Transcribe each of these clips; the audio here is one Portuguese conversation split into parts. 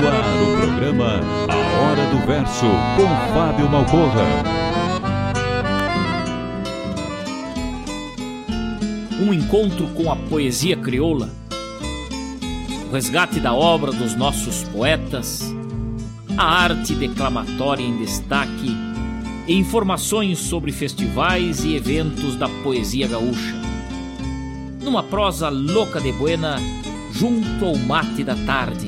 No ar, o programa A Hora do Verso, com Fábio Malcorra. Um encontro com a poesia crioula, o resgate da obra dos nossos poetas, a arte declamatória em destaque e informações sobre festivais e eventos da poesia gaúcha. Numa prosa louca de buena, junto ao mate da tarde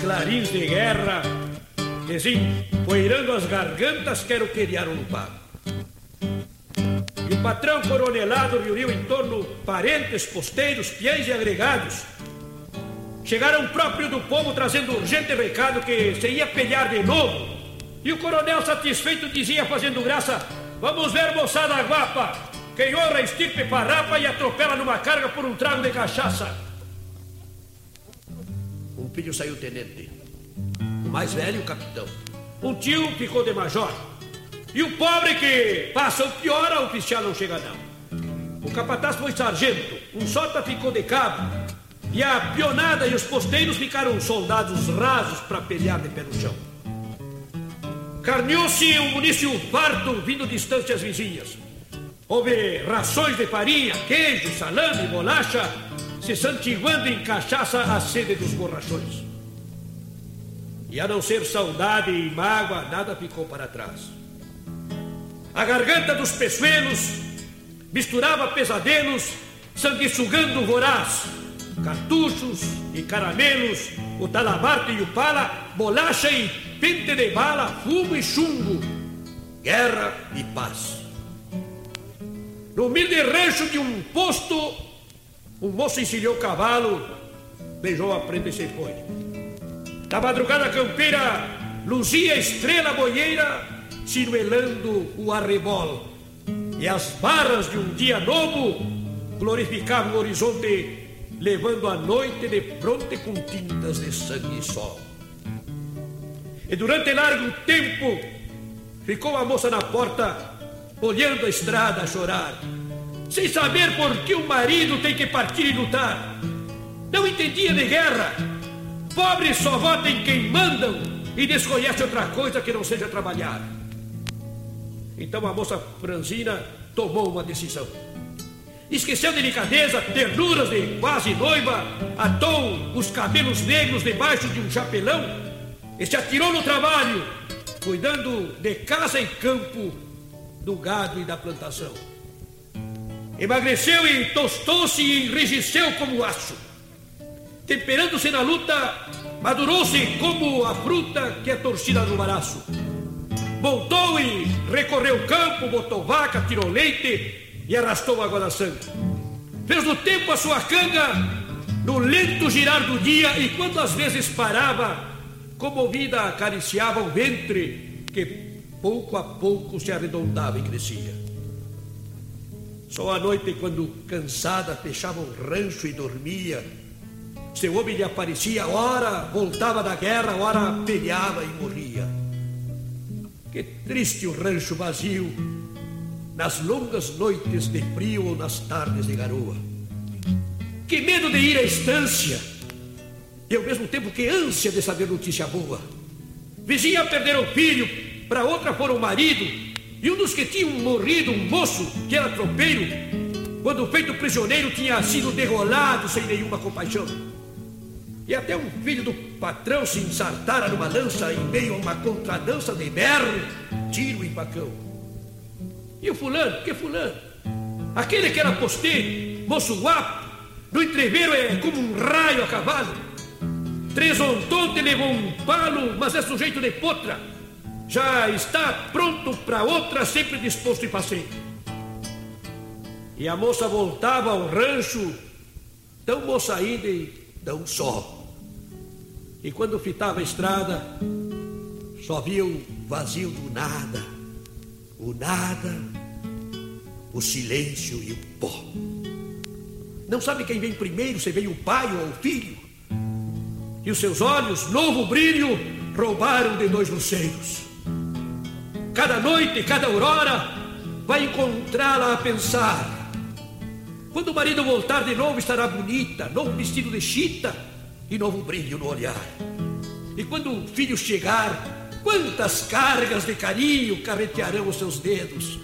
Clarins de guerra, Resim, poeirando as gargantas, quero criar um pago. E o patrão coronelado reuniu em torno parentes, posteiros, piães e agregados. Chegaram próprio do povo trazendo urgente recado que se ia pelear de novo. E o coronel satisfeito dizia, fazendo graça: Vamos ver, moçada guapa, quem honra estirpe parrapa e atropela numa carga por um trago de cachaça. Filho saiu tenente. O mais velho, o capitão. Um tio ficou de major. E o pobre que passa o pior, o oficial não chega não. O capataz foi sargento. Um sota ficou de cabo. E a pionada e os posteiros ficaram soldados rasos para pelear de pé no chão. Carneou-se um munício farto vindo de distâncias vizinhas. Houve rações de farinha, queijo, salame, bolacha se santiguando em cachaça a sede dos borrachões. E a não ser saudade e mágoa, nada ficou para trás. A garganta dos peçoelos misturava pesadelos, sanguessugando voraz, cartuchos e caramelos, o talabarte e o pala, bolacha e pente de bala, fumo e chumbo, guerra e paz. No humilde rancho de um posto o moço encilhou o cavalo, beijou a prenda e se foi. Na madrugada campeira, luzia estrela boieira, sinuelando o arrebol. E as barras de um dia novo glorificavam o horizonte, levando a noite de fronte com tintas de sangue e sol. E durante largo tempo, ficou a moça na porta, olhando a estrada a chorar, sem saber por que o marido tem que partir e lutar. Não entendia de guerra. Pobres só votam em quem mandam e desconhece outra coisa que não seja trabalhar. Então a moça franzina tomou uma decisão. Esqueceu delicadeza, ternuras de quase noiva, atou os cabelos negros debaixo de um chapelão e se atirou no trabalho, cuidando de casa e campo, do gado e da plantação. Emagreceu e tostou-se e enrijeceu como aço. Temperando-se na luta, madurou-se como a fruta que é torcida no baraço. Voltou e recorreu o campo, botou vaca, tirou leite e arrastou água da sangue. Fez no tempo a sua canga, no lento girar do dia, e quando às vezes parava, comovida acariciava o ventre, que pouco a pouco se arredondava e crescia. Só à noite, quando cansada, fechava o rancho e dormia, seu homem lhe aparecia, ora voltava da guerra, ora peleava e morria. Que triste o rancho vazio, nas longas noites de frio ou nas tardes de garoa. Que medo de ir à estância, e ao mesmo tempo que ânsia de saber notícia boa. Vizinha perderam o filho, para outra foram o marido, e um dos que tinham morrido, um moço que era tropeiro, quando feito prisioneiro tinha sido derrolado sem nenhuma compaixão. E até um filho do patrão se ensartara numa lança em meio a uma contradança de berro, tiro e facão. E o fulano, que fulano? Aquele que era posteiro, moço guapo, no entreveiro é como um raio a cavalo. Tresontonte levou um palo, mas é sujeito de potra. Já está pronto para outra, sempre disposto e passeio. E a moça voltava ao rancho, tão moça ainda e tão só. E quando fitava a estrada, só via o vazio do nada, o nada, o silêncio e o pó. Não sabe quem vem primeiro, se vem o pai ou o filho. E os seus olhos, novo brilho, roubaram de dois luceiros. Cada noite, cada aurora, vai encontrá-la a pensar. Quando o marido voltar de novo, estará bonita, novo vestido de chita e novo brilho no olhar. E quando o filho chegar, quantas cargas de carinho carretearão os seus dedos.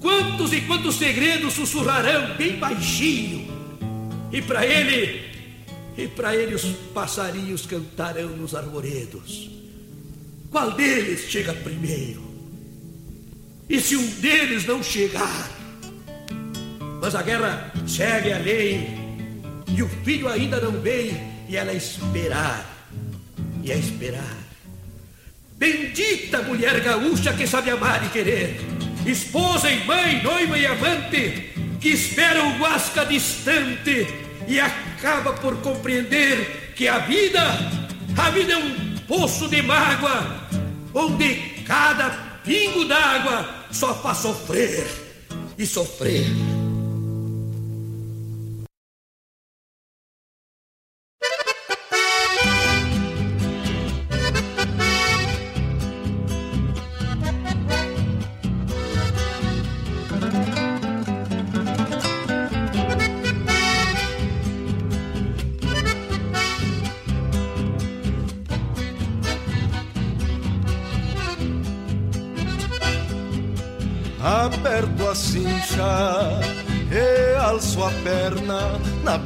Quantos e quantos segredos sussurrarão bem baixinho. E para ele, e para ele os passarinhos cantarão nos arvoredos. Qual deles chega primeiro? E se um deles não chegar? Mas a guerra segue além, e o filho ainda não vem, e ela esperar, e a esperar. Bendita mulher gaúcha que sabe amar e querer, esposa e mãe, noiva e amante, que espera o guasca distante e acaba por compreender que a vida, a vida é um poço de mágoa, onde cada pingo d'água só faz sofrer e sofrer.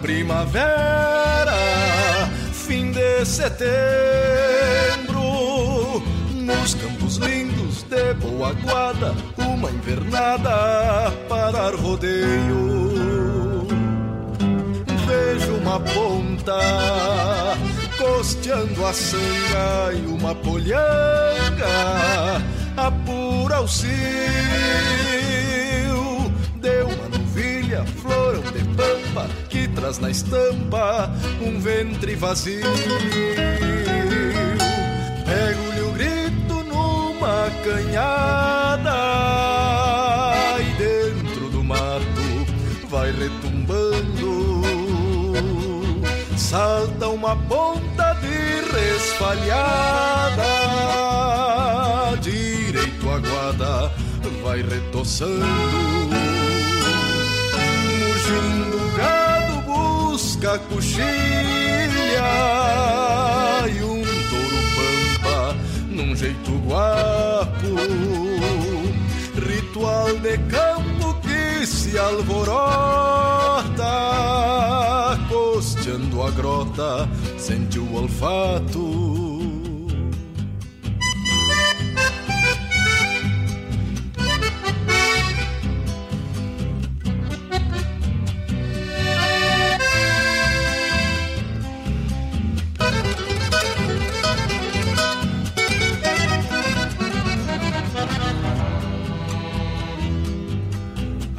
Primavera, fim de setembro, nos campos lindos de boa guarda, uma invernada para rodeio. Vejo uma ponta costeando a sanga e uma polhanga apura o cio de uma novilha, florão de pampa letras na estampa, um ventre vazio. Pego-lhe o grito numa canhada e dentro do mato vai retumbando. Salta uma ponta de resfalhada, direito à guarda vai retoçando. Busca coxilha e um touro pampa num jeito guapo. Ritual de campo que se alvorota, costeando a grota, sente o olfato.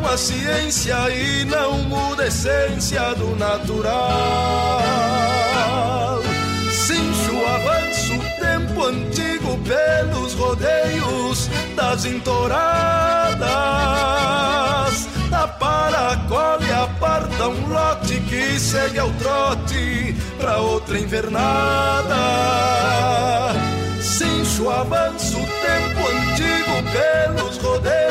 com a ciência e não muda a essência do natural. Cincho avanço tempo antigo pelos rodeios das entoradas. Da paracole aparta um lote que segue ao trote pra outra invernada. Cincho avanço tempo antigo pelos rodeios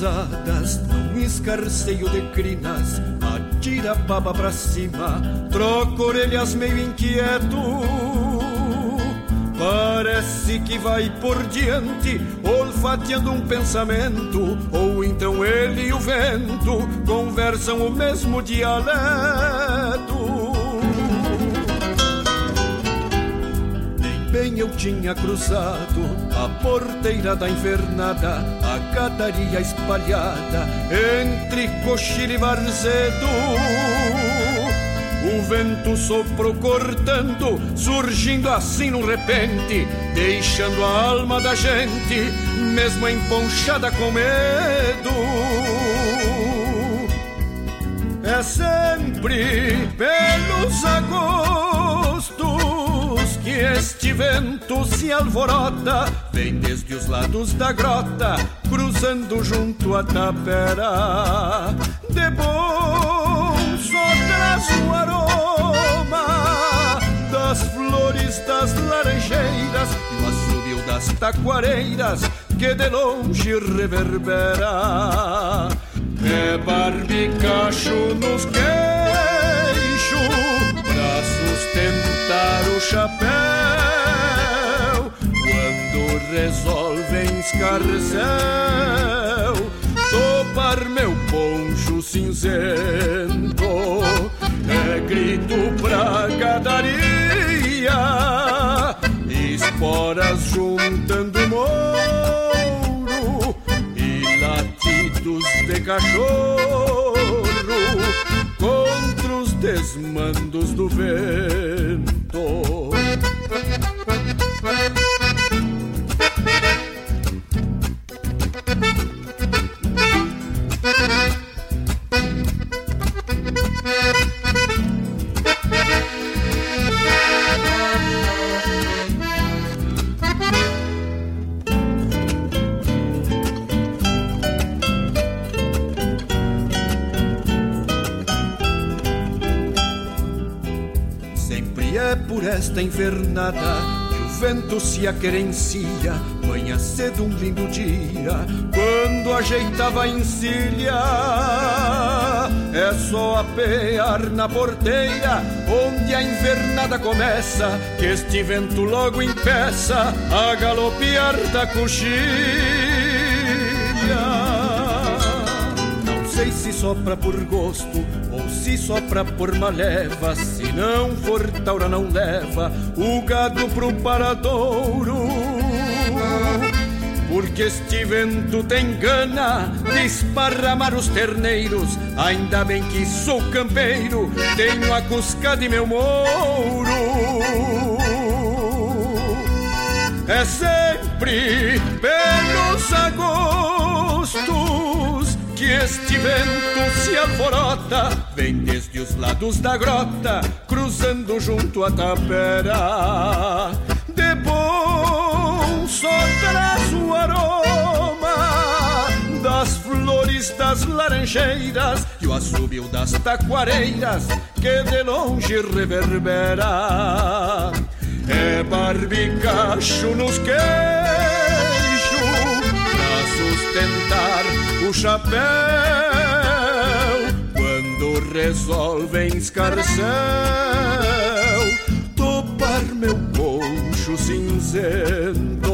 Troca pisadas num escarceio de crinas, atira a baba pra cima, troca orelhas meio inquieto. Parece que vai por diante, olfateando um pensamento, ou então ele e o vento conversam o mesmo dialeto. Bem eu tinha cruzado a porteira da invernada, a cataria espalhada entre coxilha e varzedo. O vento soprou cortando, surgindo assim num repente, deixando a alma da gente mesmo emponchada com medo. É sempre pelos agostos que este vento se alvorota, vem desde os lados da grota, cruzando junto à tapera. De bom traz o aroma das flores das laranjeiras e o assobio das taquareiras que de longe reverbera. É barbicacho nos queixos sustentar o chapéu. Quando resolvem escarcel topar meu poncho cinzento. É grito pra gadaria esporas juntando mouro e latidos de cachorro desmandos do vento. Que o vento se aquerencia, manhã cedo um lindo dia, quando ajeitava a encilha. É só apear na porteira, onde a invernada começa, que este vento logo impeça a galopear da coxilha sei se sopra por gosto ou se sopra por maleva. Se não for taura, não leva o gado pro paradouro. Porque este vento tem gana de esparramar os terneiros. Ainda bem que sou campeiro, tenho a cusca de meu mouro. É sempre pelos agostos que este vento se alvorota, vem desde os lados da grota, cruzando junto à tapera. De bom só traz o aroma das flores das laranjeiras e o assobio das taquareiras que de longe reverbera. É barbicacho nos queixos pra sustentar o chapéu. Quando resolvem escarcel topar meu poncho cinzento.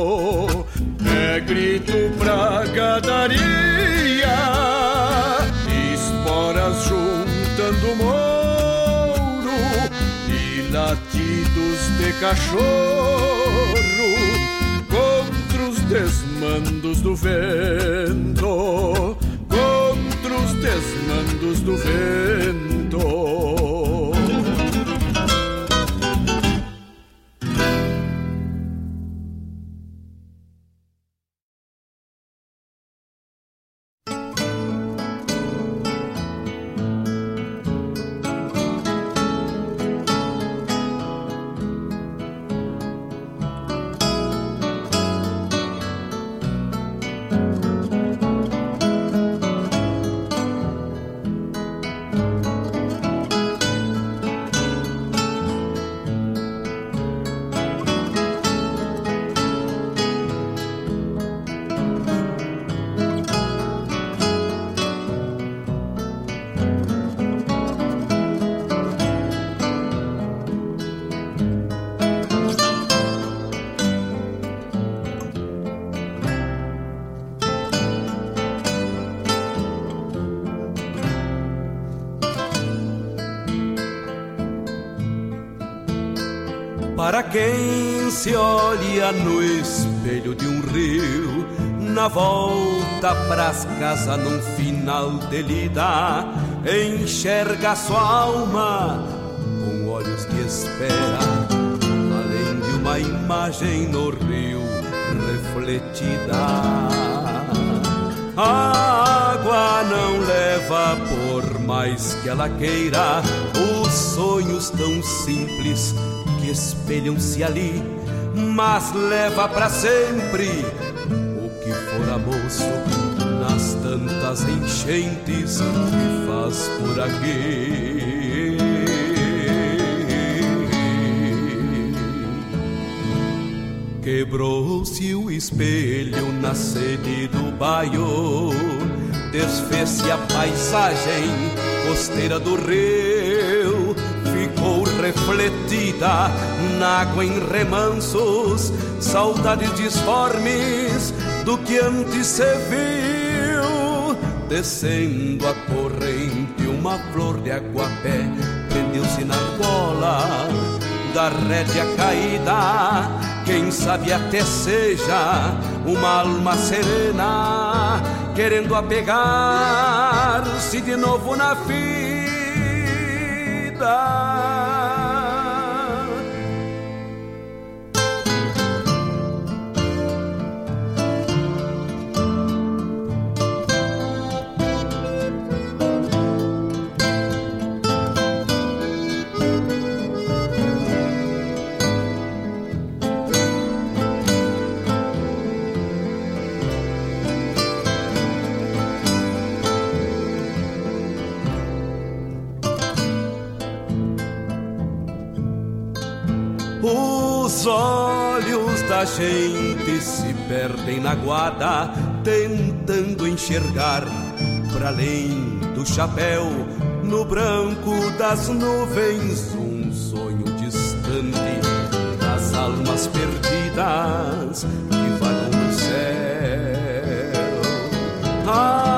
É grito pra gadaria esporas juntando mouro e latidos de cachorro desmandos do vento, contra os desmandos do vento. No espelho de um rio, na volta pras casas num final de lida, enxerga sua alma com olhos de espera, além de uma imagem no rio refletida. A água não leva por mais que ela queira os sonhos tão simples que espelham-se ali, mas leva para sempre o que fora moço nas tantas enchentes que faz por aqui. Quebrou-se o espelho na sede do baio, desfez-se a paisagem costeira do rio refletida na água em remansos, saudades disformes do que antes se viu. Descendo a corrente, uma flor de aguapé prendeu-se na cola da rédea caída. Quem sabe até seja uma alma serena, querendo apegar-se de novo na vida gente se perdem na guarda, tentando enxergar para além do chapéu, no branco das nuvens, um sonho distante das almas perdidas que vagam no céu.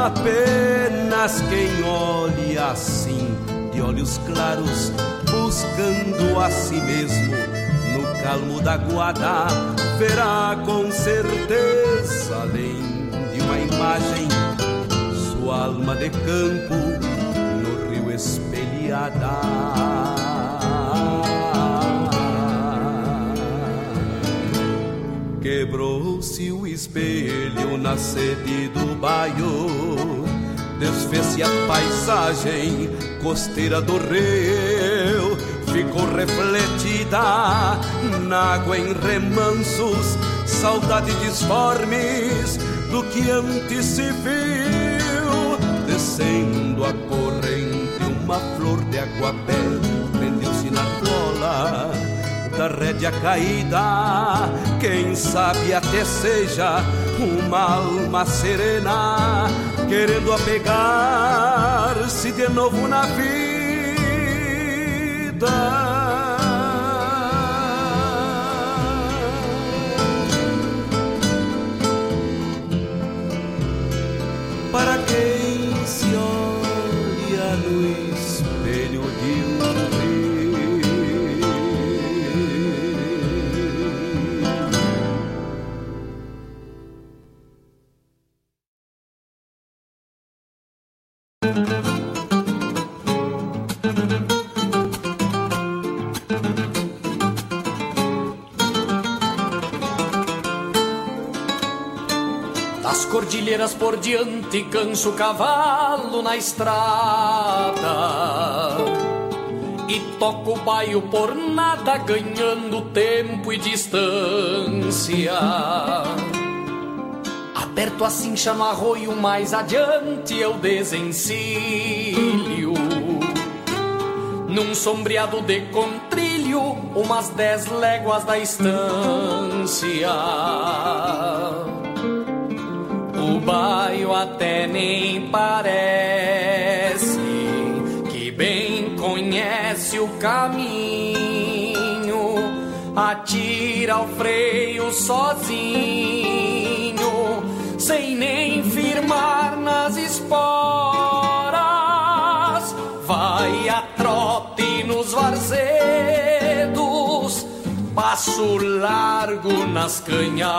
Apenas quem olha assim, de olhos claros, buscando a si mesmo no calmo da guarda verá com certeza, além de uma imagem, sua alma de campo no rio espelhada. Quebrou-se o espelho na sede do baio, desfez-se a paisagem costeira do rio ficou refletida na água em remansos, saudade disformes do que antes se viu. Descendo a corrente, uma flor de aguapé prendeu-se na cola da rédea caída. Quem sabe até seja uma alma serena, querendo apegar-se de novo na vida para cordilheiras por diante, canso o cavalo na estrada. E toco o baio por nada, ganhando tempo e distância. Aperto a cincha no arroio, mais adiante eu desencilho. Num sombreado de contrilho, umas dez léguas da estância baio até nem parece que bem conhece o caminho, atira o freio sozinho, sem nem firmar nas esporas, vai a trote nos varzedos, passo largo nas canhadas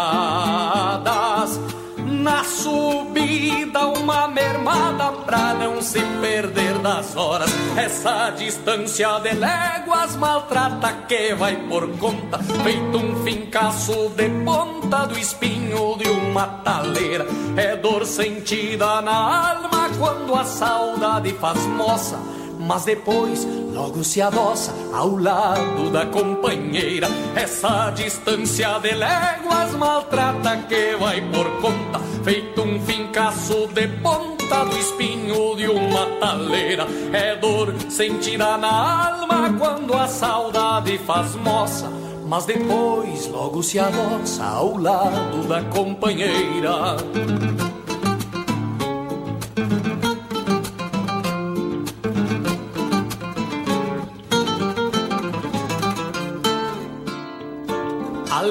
na subida, uma mermada pra não se perder das horas. Essa distância de léguas maltrata que vai por conta, feito um fincaço de ponta do espinho de uma taleira. É dor sentida na alma quando a saudade faz moça mas depois logo se adoça ao lado da companheira. Essa distância de léguas maltrata que vai por conta, feito um fincaço de ponta do espinho de uma taleira. É dor sentida na alma quando a saudade faz moça. Mas depois logo se adoça ao lado da companheira.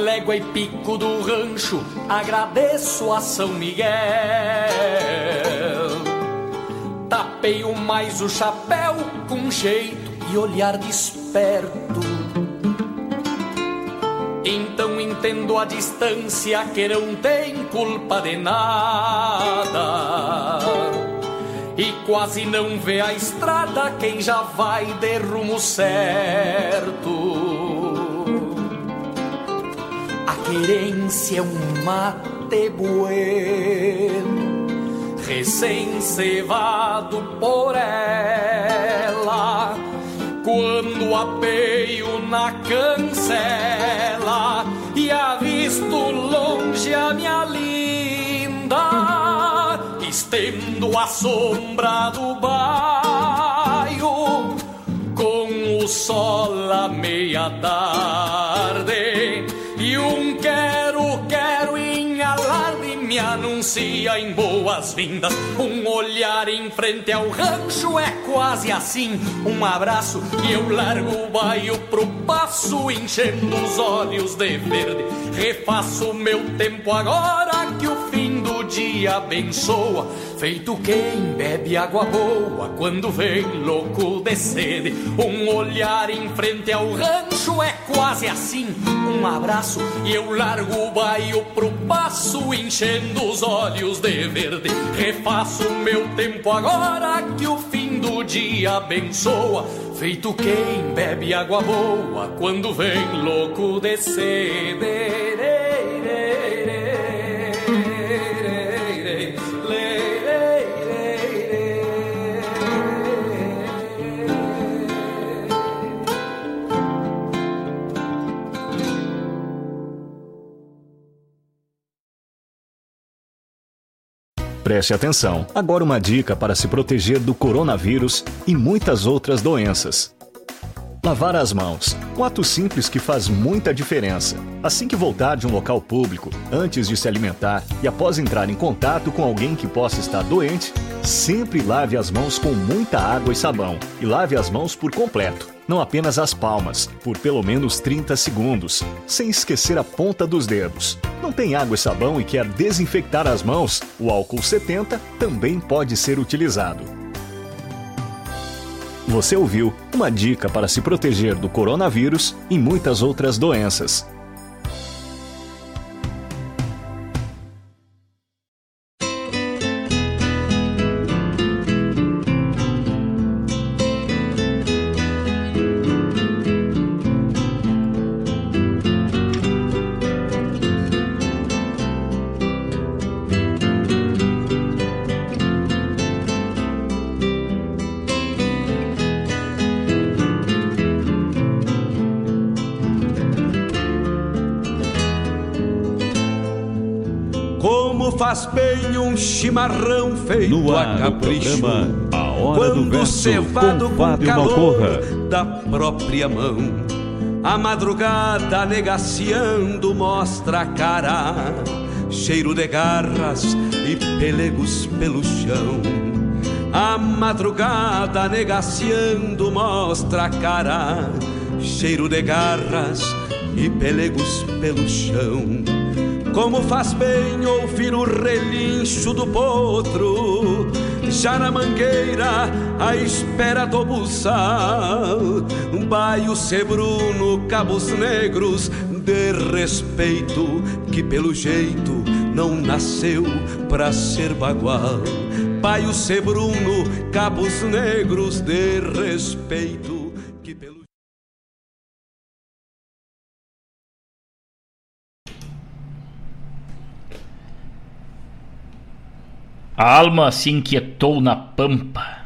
Légua e pico do rancho, agradeço a São Miguel. Tapeio mais o chapéu com jeito e olhar desperto. Então entendo a distância que não tem culpa de nada. e quase não vê a estrada quem já vai de rumo certo. A querência é um mate bueno, recém-cevado por ela. Quando apeio na cancela e avisto longe a minha linda, estendo a sombra do bairro com o sol à meia anuncia em boas-vindas. Um olhar em frente ao rancho é quase assim. Um abraço e eu largo o baio pro passo, enchendo os olhos de verde. Refaço meu tempo agora que o fim do dia abençoa. Feito quem bebe água boa quando vem louco de sede. Um olhar em frente ao rancho é quase assim. Um abraço e eu largo o baio pro passo, enchendo os olhos de verde. Refaço meu tempo agora que o fim do dia abençoa. Feito quem bebe água boa quando vem louco de sede. Preste atenção. Agora uma dica para se proteger do coronavírus e muitas outras doenças. Lavar as mãos. Um ato simples que faz muita diferença. Assim que voltar de um local público, antes de se alimentar e após entrar em contato com alguém que possa estar doente, sempre lave as mãos com muita água e sabão. E lave as mãos por completo, não apenas as palmas, por pelo menos 30 segundos, sem esquecer a ponta dos dedos. Não tem água e sabão e quer desinfectar as mãos? O álcool 70 também pode ser utilizado. Você ouviu uma dica para se proteger do coronavírus e muitas outras doenças. Feito No a ar, capricho. programa A Hora do Quando Verso cevado com com Fábio calor Malcorra. da própria mão. A madrugada negaciando mostra a cara, cheiro de garras e pelegos pelo chão. A madrugada negaciando mostra a cara, cheiro de garras e pelegos pelo chão. Como faz bem ouvir o relincho do potro, já na mangueira, à espera do buçal. Baio sebruno, cabos negros, de respeito, que pelo jeito não nasceu pra ser bagual. Baio sebruno, cabos negros, de respeito, A alma se inquietou na pampa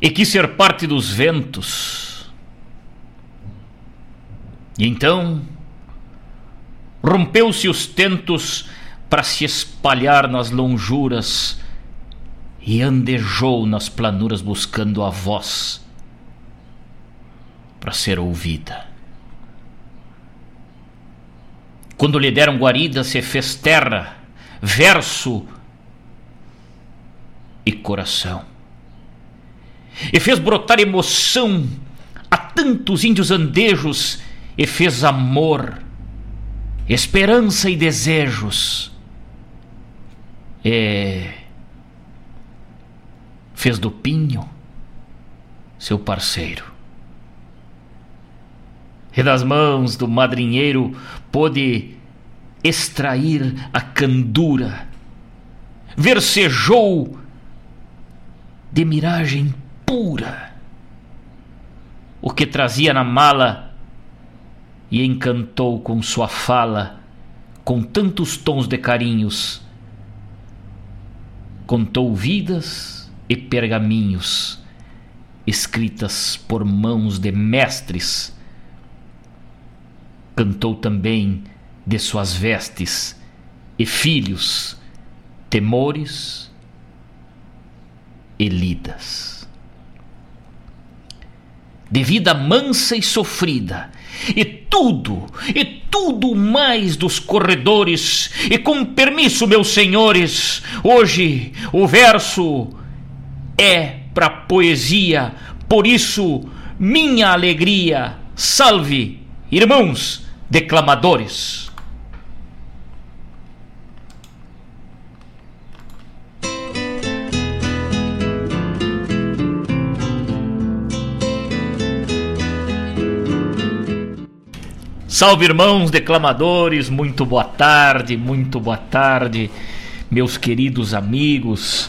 e quis ser parte dos ventos. E então rompeu-se os tentos para se espalhar nas lonjuras e andejou nas planuras buscando a voz para ser ouvida. Quando lhe deram guarida, se fez terra, verso e coração. E fez brotar emoção a tantos índios andejos, e fez amor, esperança e desejos. E fez do pinho seu parceiro. E das mãos do madrinheiro pôde extrair a candura, versejou de miragem pura o que trazia na mala e encantou com sua fala, com tantos tons de carinhos. Contou vidas e pergaminhos escritas por mãos de mestres. Cantou também de suas vestes e filhos, temores e lidas. De vida mansa e sofrida, e tudo, e tudo mais dos corredores, e com permisso, meus senhores, hoje o verso é para poesia, por isso minha alegria, salve, irmãos declamadores. Salve irmãos declamadores, muito boa tarde, muito boa tarde, meus queridos amigos.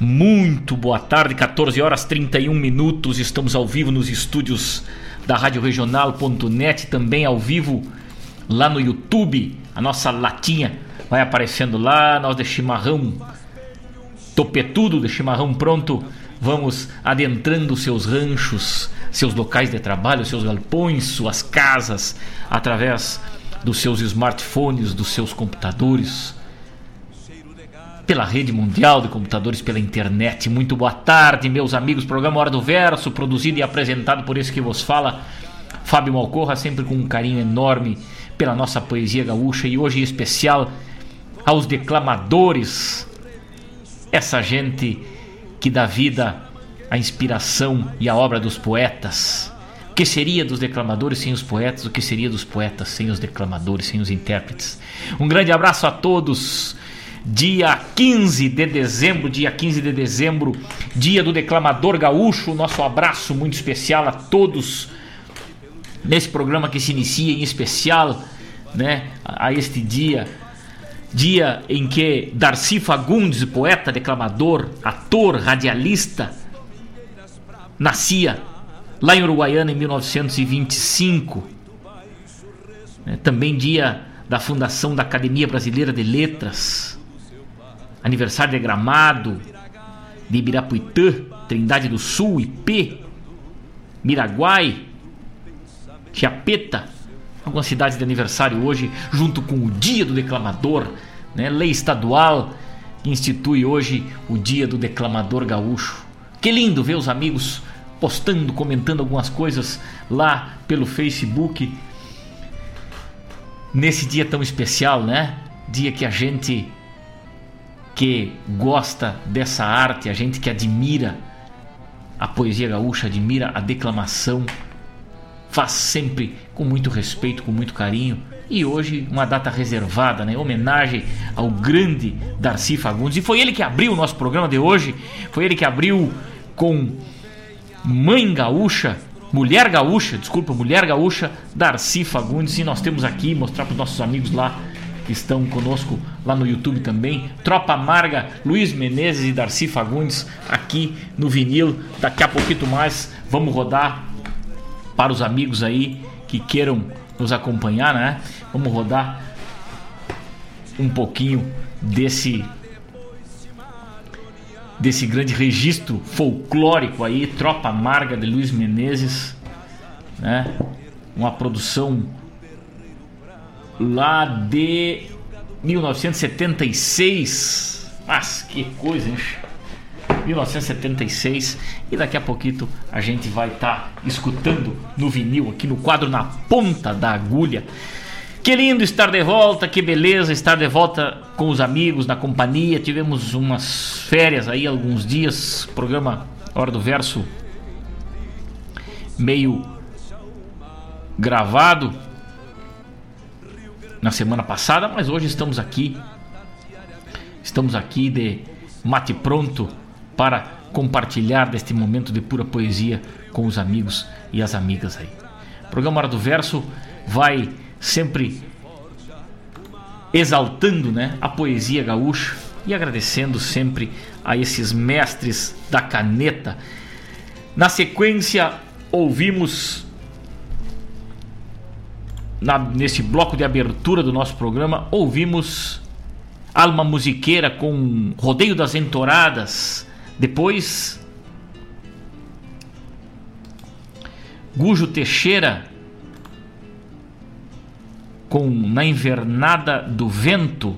Muito boa tarde, 14 horas 31 minutos. Estamos ao vivo nos estúdios da Rádio Regional.net, também ao vivo lá no YouTube. A nossa latinha vai aparecendo lá, nós de chimarrão topetudo, de chimarrão pronto. Vamos adentrando seus ranchos, seus locais de trabalho, seus galpões, suas casas, através dos seus smartphones, dos seus computadores pela rede mundial de computadores, pela internet. Muito boa tarde, meus amigos. Programa Hora do Verso, produzido e apresentado por esse que vos fala, Fábio Malcorra, sempre com um carinho enorme pela nossa poesia gaúcha e hoje em especial aos declamadores, essa gente que dá vida à inspiração e à obra dos poetas. O que seria dos declamadores sem os poetas? O que seria dos poetas sem os declamadores, sem os intérpretes? Um grande abraço a todos dia 15 de dezembro, dia 15 de dezembro, dia do declamador gaúcho. Nosso abraço muito especial a todos nesse programa que se inicia em especial, né, a este dia, dia em que Darcy Fagundes, poeta, declamador, ator, radialista, nascia lá em Uruguaiana em 1925. É, também dia da fundação da Academia Brasileira de Letras aniversário de Gramado, de Ibirapuitã, Trindade do Sul, IP, Miraguai, Chiapeta, algumas cidades de aniversário hoje, junto com o Dia do Declamador, né? lei estadual que institui hoje o Dia do Declamador Gaúcho. Que lindo ver os amigos postando, comentando algumas coisas lá pelo Facebook nesse dia tão especial, né? Dia que a gente que gosta dessa arte, a gente que admira a poesia gaúcha, admira a declamação, faz sempre com muito respeito, com muito carinho. E hoje uma data reservada, né? Homenagem ao grande Darcy Fagundes. E foi ele que abriu o nosso programa de hoje. Foi ele que abriu com Mãe Gaúcha, Mulher Gaúcha, desculpa, Mulher Gaúcha, Darcy Fagundes. E nós temos aqui, mostrar para os nossos amigos lá que estão conosco lá no YouTube também. Tropa Amarga, Luiz Menezes e Darcy Fagundes aqui no vinil. Daqui a pouquinho mais vamos rodar para os amigos aí que queiram nos acompanhar, né? Vamos rodar um pouquinho desse desse grande registro folclórico aí, Tropa Amarga de Luiz Menezes, né? Uma produção lá de 1976. Mas que coisa, hein? 1976 e daqui a pouquinho a gente vai estar tá escutando no vinil aqui no quadro na ponta da agulha. Que lindo estar de volta, que beleza estar de volta com os amigos, na companhia. Tivemos umas férias aí, alguns dias, programa Hora do Verso meio gravado, na semana passada, mas hoje estamos aqui. Estamos aqui de mate pronto para compartilhar deste momento de pura poesia com os amigos e as amigas aí. O programa Hora do Verso vai sempre exaltando, né, a poesia gaúcha, e agradecendo sempre a esses mestres da caneta. Na sequência, ouvimos na, nesse bloco de abertura do nosso programa, ouvimos Alma Musiqueira com Rodeio das Entoradas. Depois, Gujo Teixeira com Na Invernada do Vento.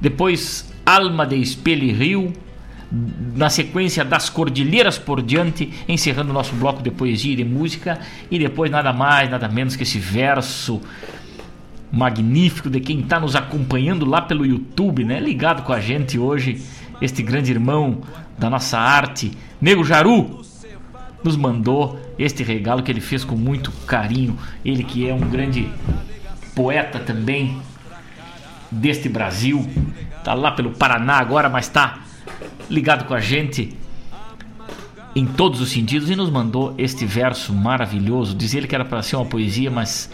Depois, Alma de Espelho e Rio. Na sequência das Cordilheiras por diante, encerrando o nosso bloco de poesia e de música. E depois, nada mais, nada menos que esse verso magnífico de quem está nos acompanhando lá pelo YouTube, né? Ligado com a gente hoje, este grande irmão da nossa arte, Nego Jaru, nos mandou este regalo que ele fez com muito carinho. Ele que é um grande poeta também deste Brasil, tá lá pelo Paraná agora, mas está ligado com a gente em todos os sentidos e nos mandou este verso maravilhoso. Dizia ele que era para ser uma poesia, mas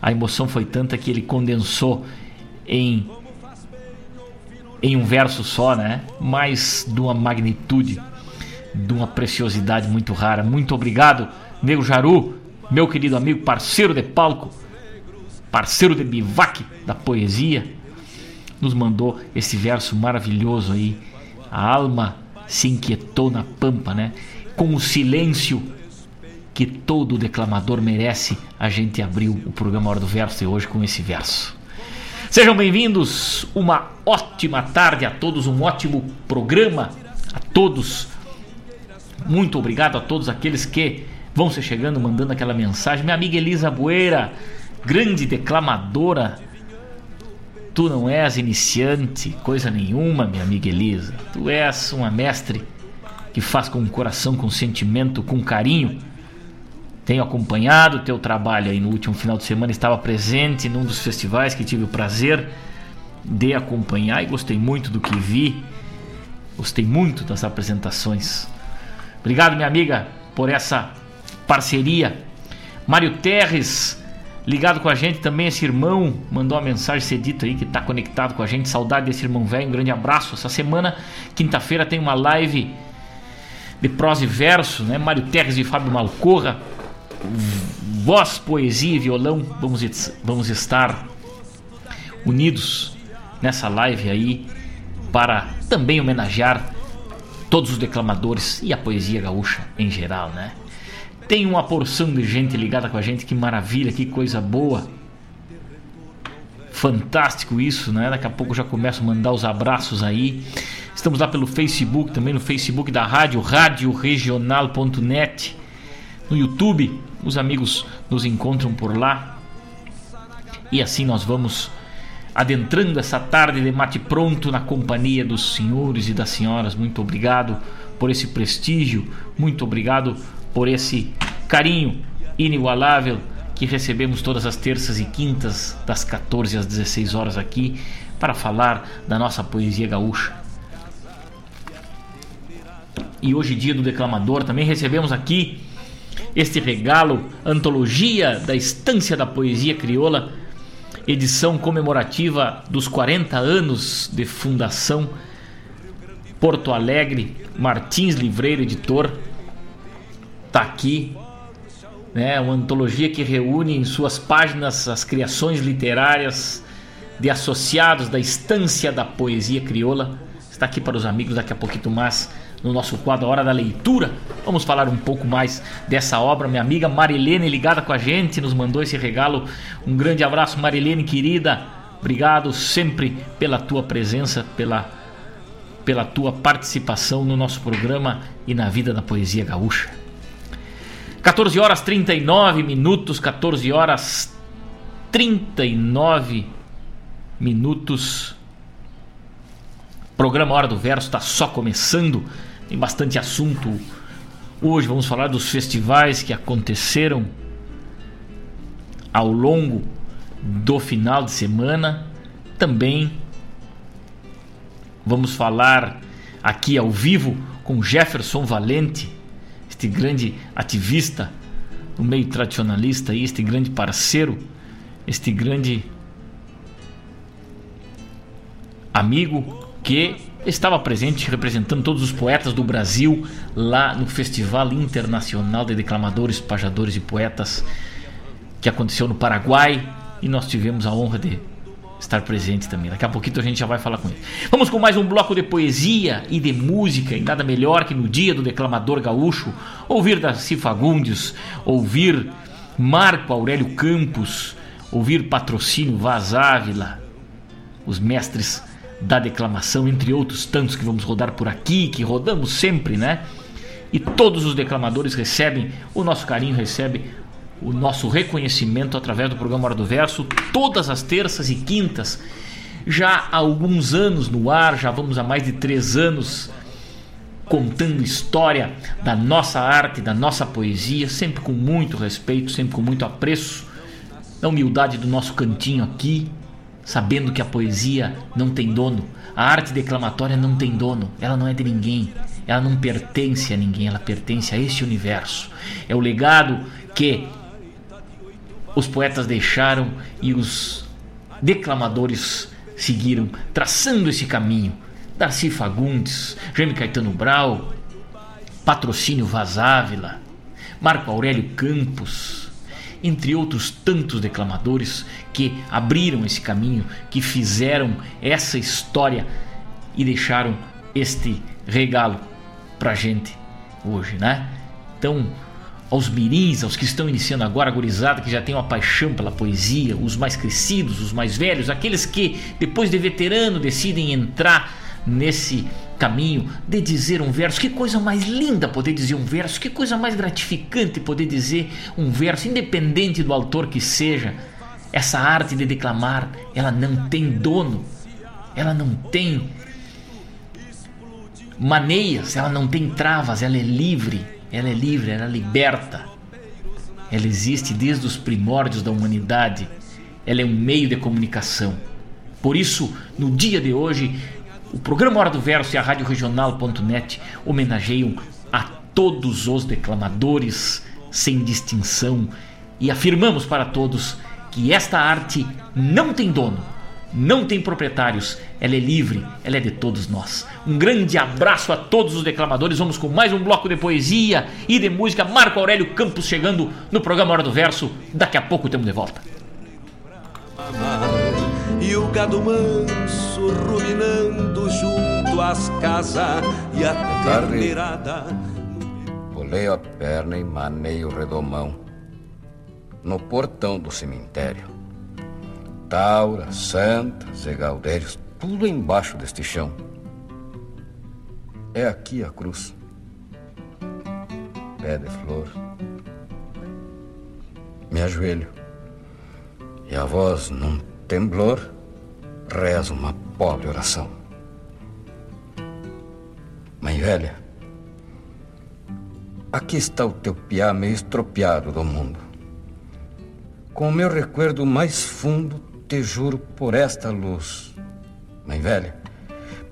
a emoção foi tanta que ele condensou em em um verso só, né? Mas de uma magnitude, de uma preciosidade muito rara. Muito obrigado, meu Jaru, meu querido amigo, parceiro de palco, parceiro de bivac da poesia, nos mandou esse verso maravilhoso aí. A alma se inquietou na pampa, né? Com o silêncio que todo declamador merece, a gente abriu o programa Hora do Verso de hoje com esse verso. Sejam bem-vindos, uma ótima tarde a todos, um ótimo programa a todos. Muito obrigado a todos aqueles que vão se chegando, mandando aquela mensagem. Minha amiga Elisa Bueira, grande declamadora. Tu não és iniciante, coisa nenhuma, minha amiga Elisa. Tu és uma mestre que faz com o coração, com sentimento, com carinho tenho acompanhado o teu trabalho aí no último final de semana, estava presente num dos festivais que tive o prazer de acompanhar e gostei muito do que vi. Gostei muito das apresentações. Obrigado, minha amiga, por essa parceria. Mário Terres, ligado com a gente também, esse irmão mandou uma mensagem cedito aí que está conectado com a gente. Saudade desse irmão velho, um grande abraço. Essa semana, quinta-feira, tem uma live de prosa e verso, né? Mário Terres e Fábio Malcorra voz, poesia e violão, vamos, vamos estar unidos nessa live aí para também homenagear todos os declamadores e a poesia gaúcha em geral, né? Tem uma porção de gente ligada com a gente, que maravilha, que coisa boa. Fantástico isso, né? Daqui a pouco já começo a mandar os abraços aí. Estamos lá pelo Facebook, também no Facebook da rádio, radioregional.net. No YouTube, os amigos nos encontram por lá. E assim nós vamos adentrando essa tarde de mate pronto na companhia dos senhores e das senhoras. Muito obrigado por esse prestígio, muito obrigado por esse carinho inigualável que recebemos todas as terças e quintas, das 14 às 16 horas aqui, para falar da nossa poesia gaúcha. E hoje, dia do declamador, também recebemos aqui este regalo, antologia da Estância da Poesia Crioula, edição comemorativa dos 40 anos de fundação Porto Alegre, Martins Livreiro Editor, tá aqui, né, uma antologia que reúne em suas páginas as criações literárias de associados da Estância da Poesia Crioula. Está aqui para os amigos daqui a pouquinho mais no nosso quadro Hora da Leitura. Vamos falar um pouco mais dessa obra. Minha amiga Marilene ligada com a gente, nos mandou esse regalo. Um grande abraço, Marilene querida. Obrigado sempre pela tua presença, pela, pela tua participação no nosso programa e na vida da poesia gaúcha. 14 horas 39 minutos, 14 horas 39 minutos. Programa Hora do Verso está só começando tem bastante assunto. Hoje vamos falar dos festivais que aconteceram ao longo do final de semana. Também vamos falar aqui ao vivo com Jefferson Valente, este grande ativista no meio tradicionalista, este grande parceiro, este grande amigo que estava presente representando todos os poetas do Brasil lá no Festival Internacional de Declamadores, Pajadores e Poetas que aconteceu no Paraguai e nós tivemos a honra de estar presente também. Daqui a pouquinho a gente já vai falar com ele. Vamos com mais um bloco de poesia e de música, e nada melhor que no dia do declamador gaúcho ouvir Darcy Fagundes, ouvir Marco Aurélio Campos, ouvir Patrocínio Vaz Ávila, os mestres da declamação, entre outros tantos que vamos rodar por aqui, que rodamos sempre, né? E todos os declamadores recebem o nosso carinho, recebem o nosso reconhecimento através do programa Hora do Verso, todas as terças e quintas, já há alguns anos no ar, já vamos há mais de três anos contando história da nossa arte, da nossa poesia, sempre com muito respeito, sempre com muito apreço, na humildade do nosso cantinho aqui, sabendo que a poesia não tem dono, a arte declamatória não tem dono, ela não é de ninguém, ela não pertence a ninguém, ela pertence a este universo. É o legado que os poetas deixaram e os declamadores seguiram, traçando esse caminho. Darcy Fagundes, Jaime Caetano Brau, Patrocínio Vaz Ávila, Marco Aurélio Campos, entre outros tantos declamadores que abriram esse caminho, que fizeram essa história e deixaram este regalo pra gente hoje, né? Então, aos mirins, aos que estão iniciando agora, a gurizada que já tem uma paixão pela poesia, os mais crescidos, os mais velhos, aqueles que depois de veterano decidem entrar nesse caminho de dizer um verso. Que coisa mais linda poder dizer um verso, que coisa mais gratificante poder dizer um verso, independente do autor que seja. Essa arte de declamar, ela não tem dono, ela não tem maneias, ela não tem travas, ela é livre ela é livre, ela é liberta. Ela existe desde os primórdios da humanidade. Ela é um meio de comunicação. Por isso, no dia de hoje, o programa Hora do Verso e a Rádio Regional.net homenageiam a todos os declamadores, sem distinção, e afirmamos para todos que esta arte não tem dono não tem proprietários, ela é livre, ela é de todos nós. Um grande abraço a todos os declamadores. Vamos com mais um bloco de poesia e de música. Marco Aurélio Campos chegando no programa Hora do Verso. Daqui a pouco temos de volta. E o gado manso ruminando junto às casas e a carneirada. Poleio a perna e maneio o redomão no portão do cemitério Taura, Santa, Zé tudo embaixo deste chão. É aqui a cruz. Pé de flor. Me ajoelho. E a voz, num temblor, reza uma pobre oração. Mãe velha, aqui está o teu piá meio estropiado do mundo. Com o meu recuerdo mais fundo, te juro por esta luz. Mãe velha,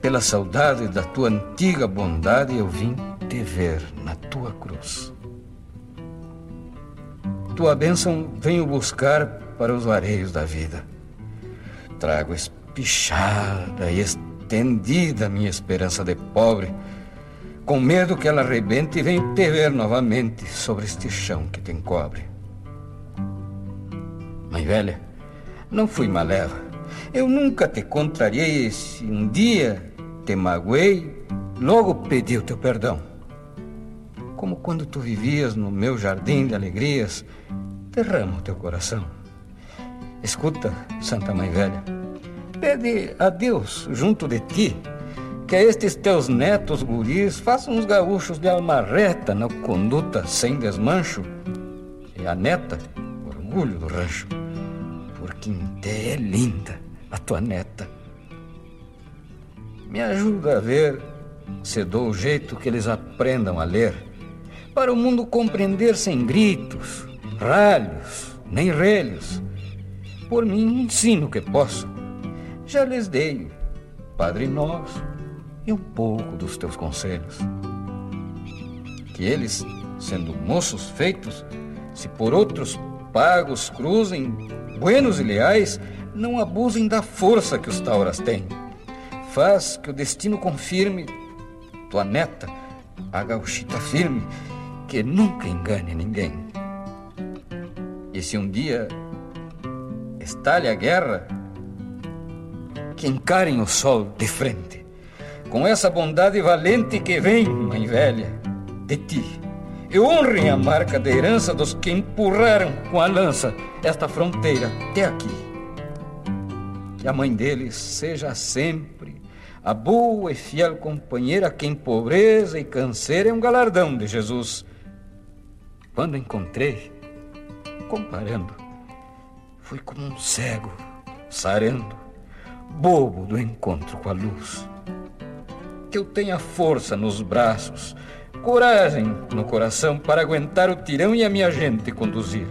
pela saudade da tua antiga bondade, eu vim te ver na tua cruz. Tua bênção venho buscar para os areios da vida. Trago espichada e estendida minha esperança de pobre, com medo que ela arrebente e venho te ver novamente sobre este chão que te encobre. Mãe velha, não fui maleva. Eu nunca te contrariei se um dia te magoei, logo pedi o teu perdão. Como quando tu vivias no meu jardim de alegrias, derrama o teu coração. Escuta, Santa Mãe Velha, pede a Deus junto de ti que estes teus netos guris façam uns gaúchos de alma reta na conduta sem desmancho e a neta, orgulho do rancho. Quinté é linda, a tua neta. Me ajuda a ver se dou o jeito que eles aprendam a ler, para o mundo compreender sem gritos, ralhos, nem relhos. Por mim, ensino o que posso. Já lhes dei Padre Nosso e um pouco dos teus conselhos. Que eles, sendo moços feitos, se por outros pagos cruzem buenos e leais, não abusem da força que os tauras têm. faz que o destino confirme tua neta, a gauchita firme, que nunca engane ninguém. E se um dia estalhe a guerra, que encarem o sol de frente, com essa bondade valente que vem, mãe velha, de ti. E honrem a marca da herança dos que empurraram com a lança esta fronteira até aqui. Que a mãe deles seja sempre a boa e fiel companheira que em pobreza e canseira é um galardão de Jesus. Quando encontrei, comparando, fui como um cego, sarando, bobo do encontro com a luz. Que eu tenha força nos braços, coragem no coração para aguentar o tirão e a minha gente conduzir.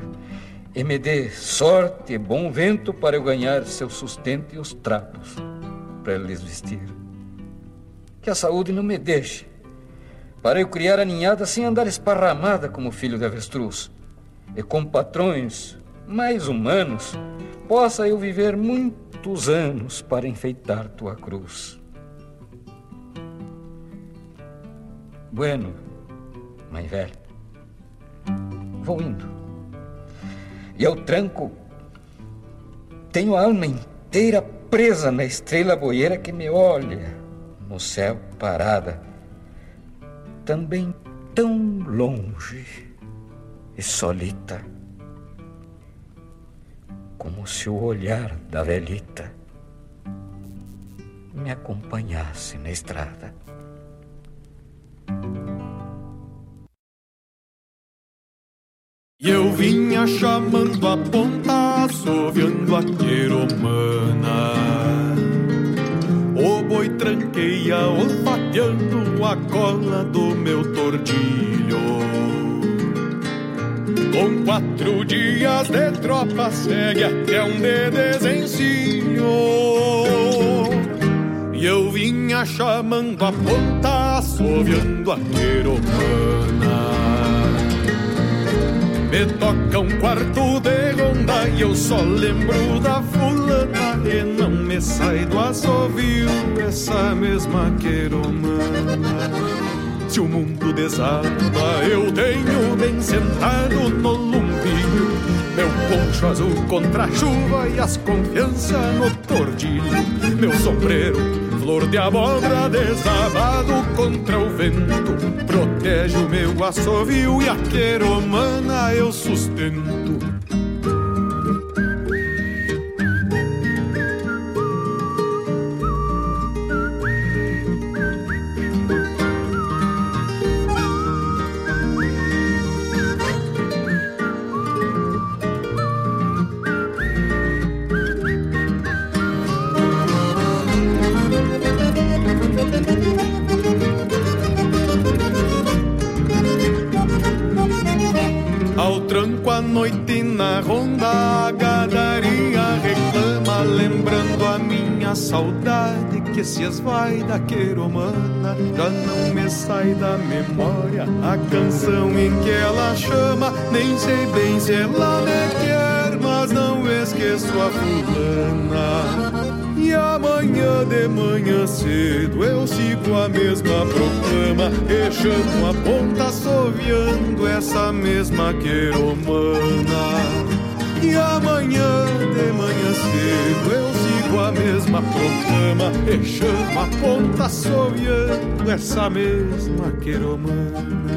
E me dê sorte e bom vento para eu ganhar seu sustento e os trapos para eles vestir. Que a saúde não me deixe, para eu criar a ninhada sem andar esparramada como filho de avestruz. E com patrões mais humanos, possa eu viver muitos anos para enfeitar tua cruz. Bueno, mãe velha, vou indo. E ao tranco, tenho a alma inteira presa na estrela boeira que me olha no céu parada, também tão longe e solita, como se o olhar da velhita me acompanhasse na estrada. E eu vinha chamando a ponta, assoviando a queromana. O boi tranqueia, olfateando a cola do meu tordilho. Com quatro dias de tropa, segue até um de desencilho. E eu vinha chamando a ponta, assoviando a queromana. Me toca um quarto de ronda e eu só lembro da fulana E não me sai do assovio essa mesma queromana Se o mundo desaba eu tenho bem sentado no lumbinho Meu poncho azul contra a chuva e as confianças no tordilho. Meu sombreiro flor de abóbora desabado contra o vento. Protege o meu assovio e a queromana eu sustento tranco à noite na ronda a gadaria reclama Lembrando a minha saudade que se esvai da queromana. Já não me sai da memória a canção em que ela chama. Nem sei bem se ela me quer, mas não esqueço a fulana e amanhã de manhã cedo eu sigo a mesma proclama E chamo a ponta assoviando essa mesma queromana. E amanhã de manhã cedo eu sigo a mesma proclama E chamo a ponta assoviando essa mesma queromana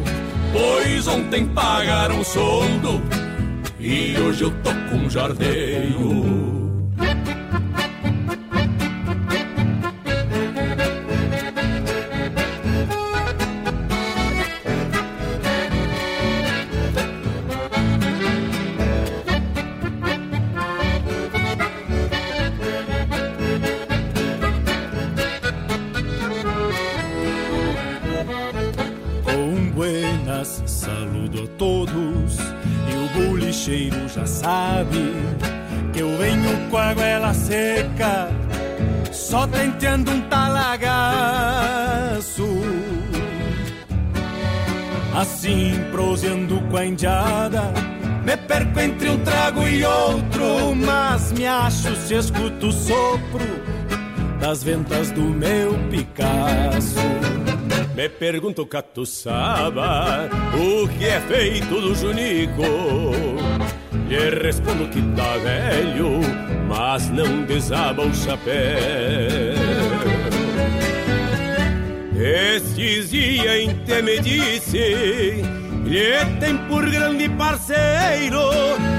Pois ontem pagaram o soldo e hoje eu tô com jardeio. Já sabe que eu venho com a goela seca, só tentando um talagaço. Assim, proseando com a indiada, me perco entre um trago e outro, mas me acho se escuto o sopro das ventas do meu Picasso. Me pergunto, catuçaba, o que é feito do Junico? Lhe respondo que tá velho, mas não desaba o chapéu. Estes dias inte me disse lhe tem por grande parceiro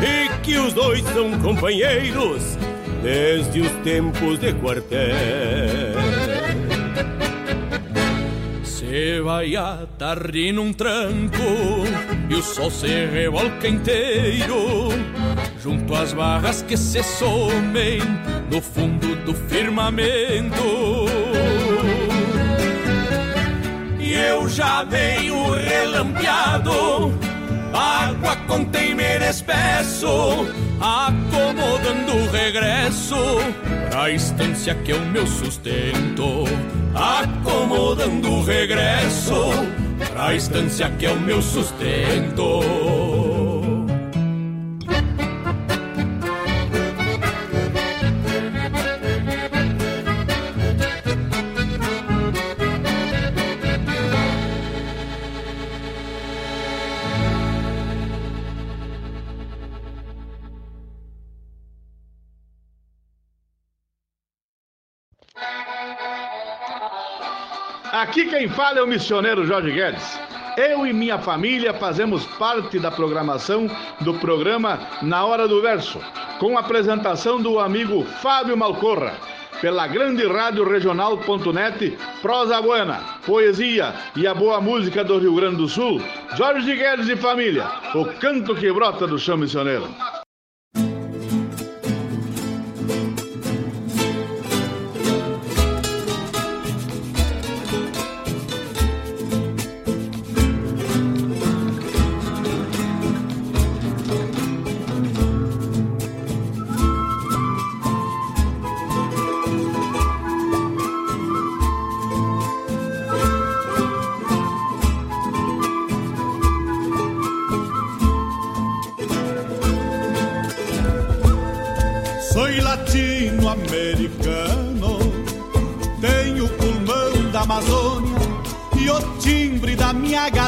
e que os dois são companheiros desde os tempos de quartel. Se vai tarde num tranco e o sol se revolca inteiro junto às barras que se somem no fundo do firmamento. E eu já venho relampeado, água com temer espesso, acomodando o regresso pra estância que é o meu sustento acomodando o regresso pra estância que é o meu sustento. Quem fala é o missioneiro Jorge Guedes. Eu e minha família fazemos parte da programação do programa Na Hora do Verso, com a apresentação do amigo Fábio Malcorra, pela grande rádio regional.net, prosa buena, poesia e a boa música do Rio Grande do Sul, Jorge Guedes e família, o canto que brota do chão missioneiro.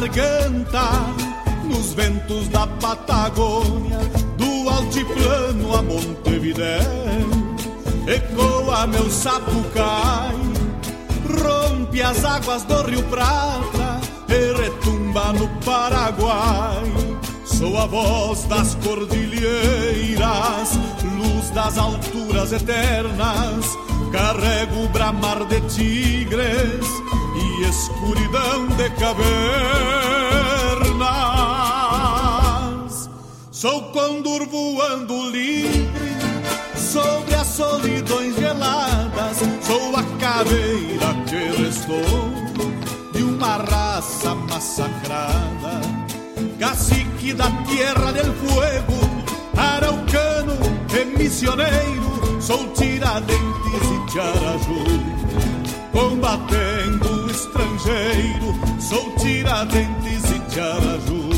garganta nos ventos da Patagônia, do altiplano a Montevidéu. Ecoa meu sapucai, rompe as águas do Rio Prata e retumba no Paraguai. Sou a voz das cordilheiras, luz das alturas eternas. Carrego o bramar de tigres e escuridão de cavernas. Sou condor voando livre sobre as solidões geladas. Sou a caveira que restou de uma raça massacrada. Cacique da Tierra del Fuego, araucano e missioneiro. Sou tiradentes e charaju, combatendo estrangeiro. Sou tiradentes e charaju,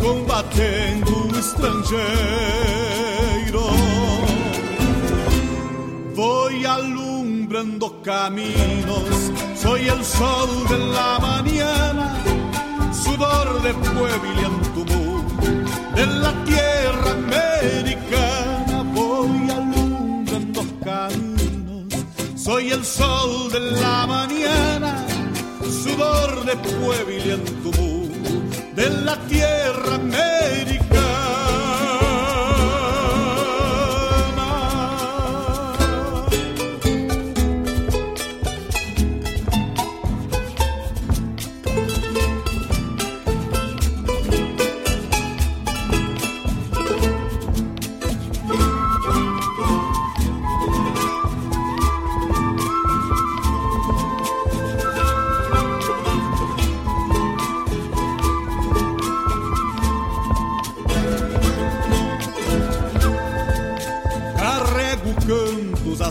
combatendo o estrangeiro voy alumbrando caminos, soy el sol de la mañana, sudor de pueblo y de la tierra americana, voy alumbrando caminos, soy el sol de la mañana, sudor de pueblo y antumú, de la tierra americana.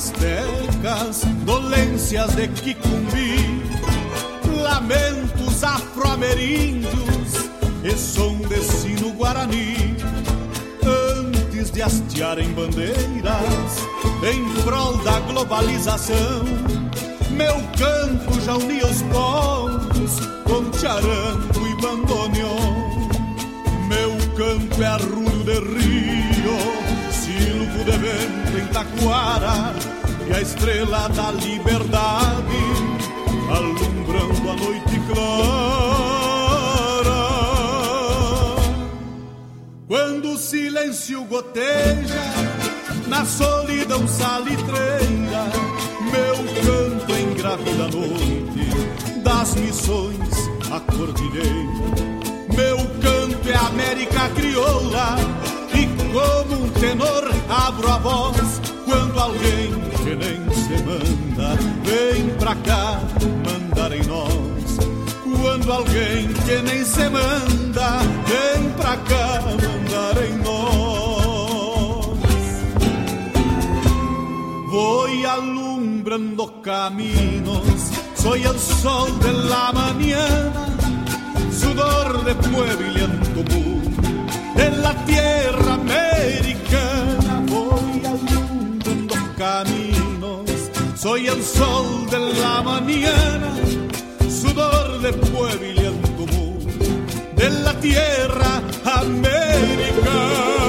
Astecas, dolências de Quicumbi, lamentos afro-ameríndios e som de sino guarani. Antes de hastearem bandeiras em prol da globalização, meu canto já unia os povos com charango e bandoneon. Meu canto é arrulho de rio, silvo de vento em taquara a estrela da liberdade alumbrando a noite clara. Quando o silêncio goteja na solidão salitreira, meu canto engravida a noite das missões à cordilheira. Meu canto é América crioula e como um tenor abro a voz quando alguém que nem se manda vem pra cá mandar em nós. Quando alguém que nem se manda vem pra cá mandar em nós. Vou alumbrando caminos, soy el sol de la mañana, sudor de pueblo y lento de la tierra americana. Soy el sol de la mañana, sudor de pueblo y de la tierra americana.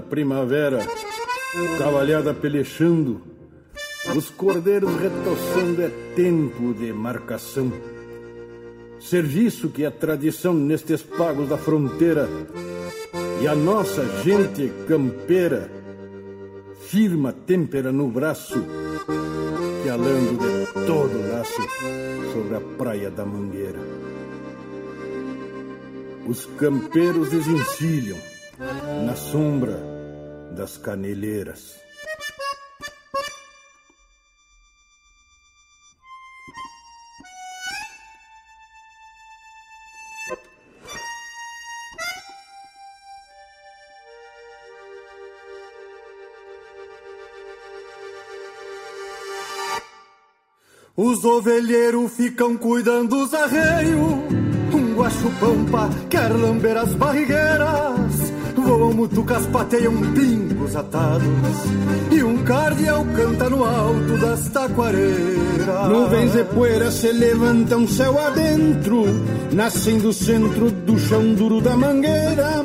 Linda primavera, cavalhada pelechando, os cordeiros retoçando, é tempo de marcação. Serviço que é tradição nestes pagos da fronteira, e a nossa gente campeira firma têmpera no braço, pialando de todo laço sobre a praia da Mangueira. Os campeiros desencilham na sombra das caneleiras. Os ovelheiros ficam cuidando dos arreios. Um guacho-pampa quer lamber as barrigueiras. Voam mutucas, pateiam pingos atados. E um cardeal canta no alto das taquareiras. Nuvens de poeira se levantam céu adentro, nascem do centro do chão duro da mangueira.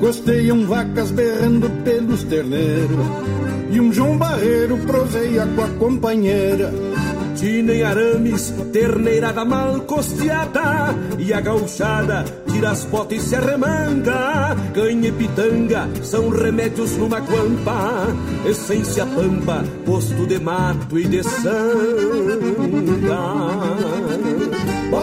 Costeiam vacas berrando pelos terneiros, e um João Barreiro proseia com a companheira. Tina arames, terneirada mal costeada E a gauchada tira as botas e se arremanga. Canha e pitanga são remédios numa guampa Essência pampa, posto de mato e de sanga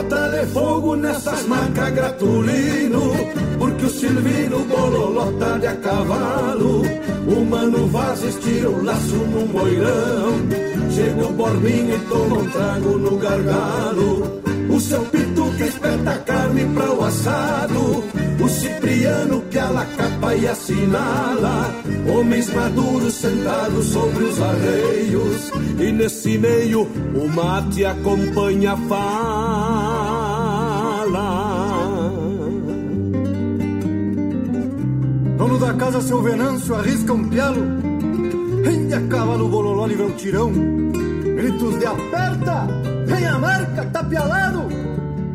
Bota fogo nessas marcas gratulino Porque o Silvino bololota de a cavalo. O Mano Vaz estira o laço num moirão Chega o Borbinho e toma um trago no gargalo. O seu Pitu que espeta carne pra o assado. O Cipriano que a capa e assinala. Homens maduros sentados sobre os arreios. E nesse meio o mate acompanha a fala Dono da casa, seu Venâncio, arrisca um pialo. Rende a cavalo, bololó, livra o tirão. Gritos de aperta, vem a marca, tá pialado.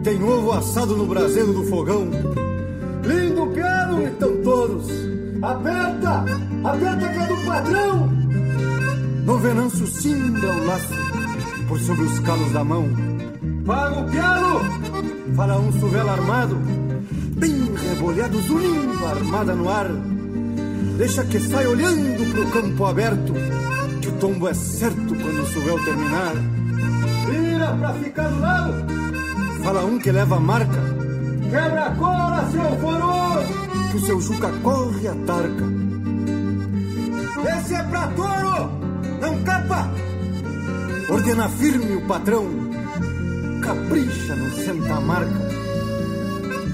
Tem ovo assado no braseiro do fogão. Lindo pialo, gritam todos. Aperta, aperta que é do padrão. No Venâncio cinga o laço por sobre os calos da mão. Paga o pialo, fala um suvela armado. Bem rebolhado, zulimba, armada no ar. Deixa que sai olhando pro campo aberto, que o tombo é certo quando o suvel terminar. Vira pra ficar do lado, fala um que leva marca. Quebra a cola, seu foroso! Que o seu Juca corre a tarca. Esse é pra touro! Não capa! Ordena firme o patrão. Capricha no senta-marca.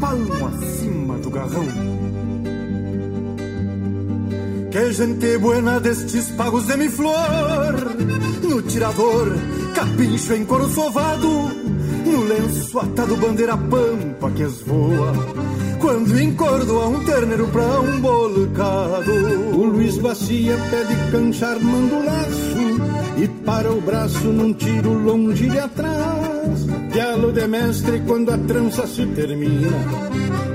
Palmo acima do garrão. Que gente buena destes pagos de mi flor. No tirador, capincho em couro sovado. No lenço atado bandeira pampa que esvoa. Quando encordo a um terneiro pra um bolcado. O Luiz Bacia pede canchar mando laço. E para o braço num tiro longe de atrás Dialo de mestre quando a trança se termina.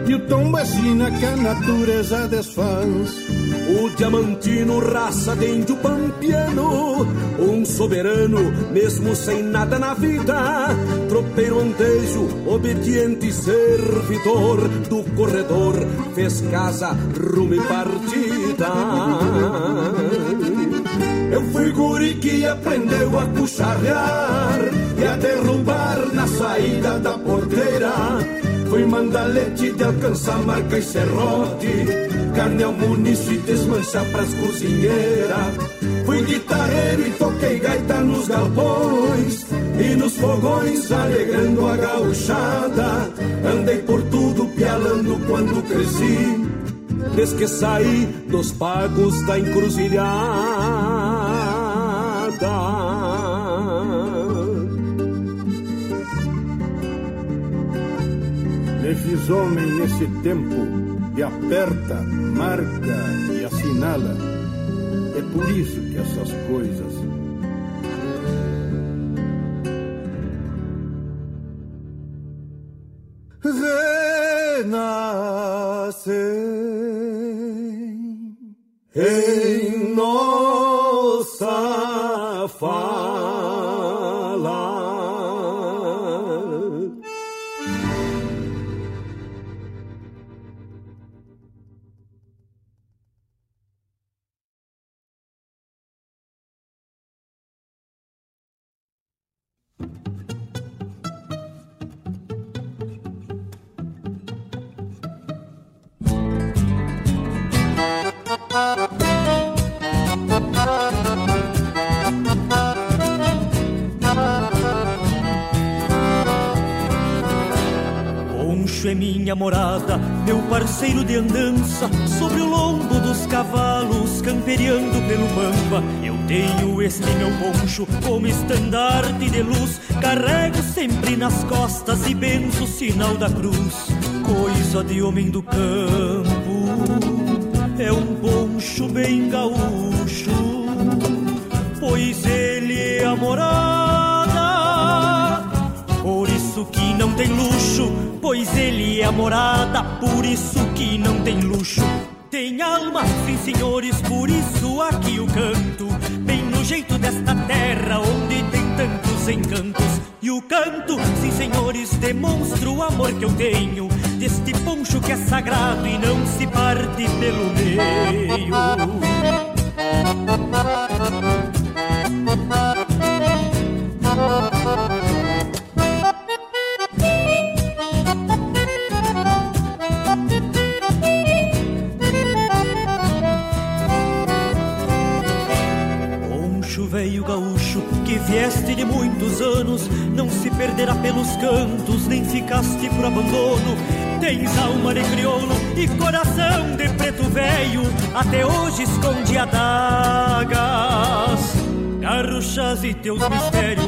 E o tom vacina que a natureza desfaz o diamantino, raça de índio pampiano, um soberano, mesmo sem nada na vida, tropeiro antejo, obediente servidor do corredor, fez casa, rumo e partida. Que aprendeu a cucharrear e a derrubar na saída da porteira. Fui mandalete de alcançar marca e serrote carne ao muniço e desmancha pras cozinheiras. Fui guitarreiro e toquei gaita nos galpões e nos fogões, alegrando a gauchada. Andei por tudo pialando quando cresci, desde que saí dos pagos da encruzilhada. Me fiz homem nesse tempo e aperta, marca e assinala. É por isso que essas coisas. Renascem em nossa fala. Minha morada, meu parceiro de andança, sobre o lombo dos cavalos, camperiando pelo pampa. Eu tenho este meu poncho como estandarte de luz, carrego sempre nas costas e benzo o sinal da cruz. Coisa de homem do campo, é um poncho bem gaúcho, pois é não tem luxo, pois ele é a morada, por isso que não tem luxo. Tem alma, sim senhores, por isso aqui o canto, bem no jeito desta terra onde tem tantos encantos. E o canto, sim senhores, demonstra o amor que eu tenho deste poncho que é sagrado e não se parte pelo meio. De muitos anos, não se perderá pelos cantos, nem ficaste por abandono. Tens alma de crioulo e coração de preto velho, até hoje esconde adagas, garruchas e teus mistérios.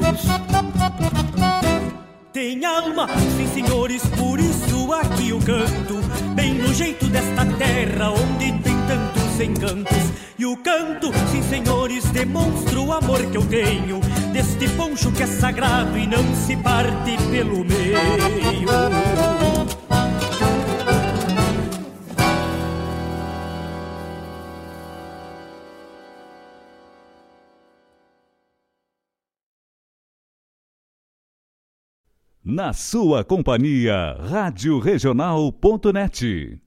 Tem alma, sim senhores, por isso aqui eu canto, bem no jeito desta terra onde tem tantos encantos. E o canto, sim senhores, demonstra o amor que eu tenho deste poncho que é sagrado e não se parte pelo meio. Na sua companhia, Rádio Regional.net.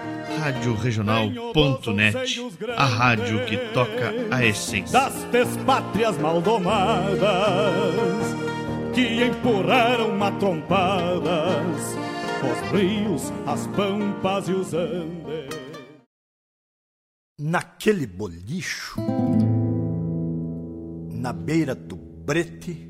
radioregional.net, a rádio que toca a essência das despátrias maldomadas que empurraram matrompadas os rios, as pampas e os andes. Naquele bolicho, na beira do brete,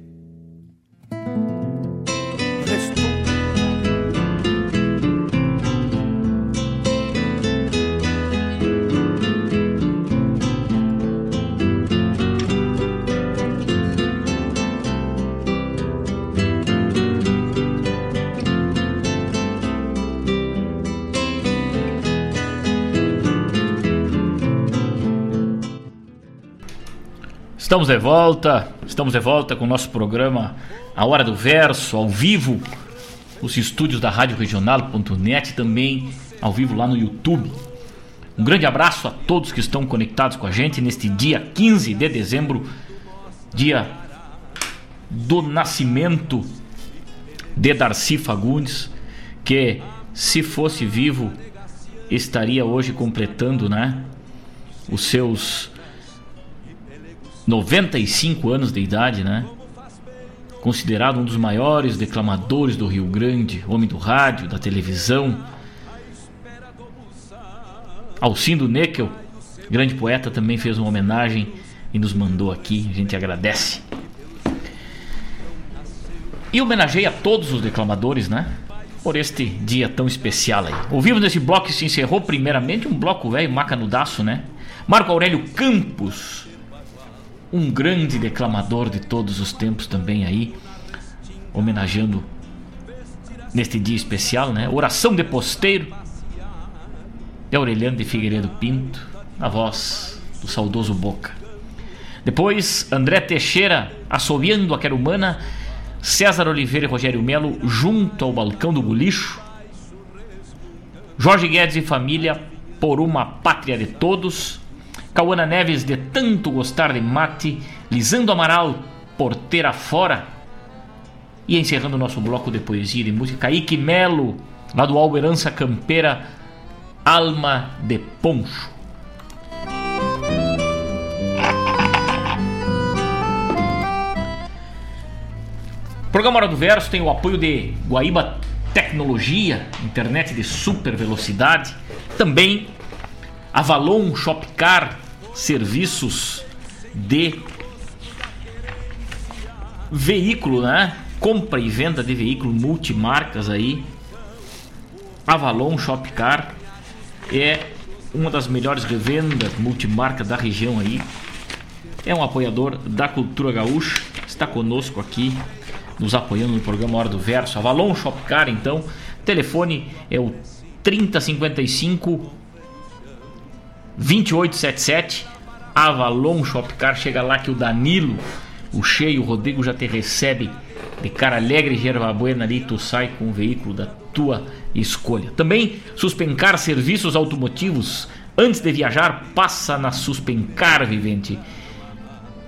Estamos de volta, estamos de volta com o nosso programa A Hora do Verso, ao vivo, os estúdios da Rádio Regional.net, também ao vivo lá no YouTube. Um grande abraço a todos que estão conectados com a gente neste dia 15 de dezembro, dia do nascimento de Darcy Fagundes, que se fosse vivo estaria hoje completando, né, os seus 95 anos de idade, né? Considerado um dos maiores declamadores do Rio Grande, homem do rádio, da televisão. Alcindo Neckel, grande poeta, também fez uma homenagem e nos mandou aqui. A gente agradece. E homenageia a todos os declamadores, né? Por este dia tão especial aí. Ouvimos nesse bloco que se encerrou primeiramente um bloco velho macanudaço, né? Marco Aurélio Campos, um grande declamador de todos os tempos também aí, homenageando neste dia especial, né? Oração de Posteiro, de Aureliano de Figueiredo Pinto, na voz do saudoso Boca. Depois, André Teixeira assobiando a querumana, César Oliveira e Rogério Melo junto ao balcão do bolicho, Jorge Guedes e família por uma pátria de todos, Cauana Neves de tanto gostar de mate, Lisando Amaral, porteira fora. E encerrando o nosso bloco de poesia e de música, Ike Melo, lá do Alberança Campeira, Alma de Poncho. O programa Hora do Verso tem o apoio de Guaíba Tecnologia, internet de super velocidade. Também Avalon Shopcar, serviços de veículo, né? Compra e venda de veículo multimarcas aí. Avalon Shopcar é uma das melhores revendas multimarcas da região aí. é um apoiador da cultura gaúcha, está conosco aqui, nos apoiando no programa Hora do Verso. Avalon Shopcar, então, telefone é o 3055 2877. Avalon Shopcar, chega lá que o Danilo, o cheio, o Rodrigo já te recebe de cara alegre e erva buena ali, tu sai com o veículo da tua escolha. Também Suspencar Serviços Automotivos. Antes de viajar, passa na Suspencar, vivente.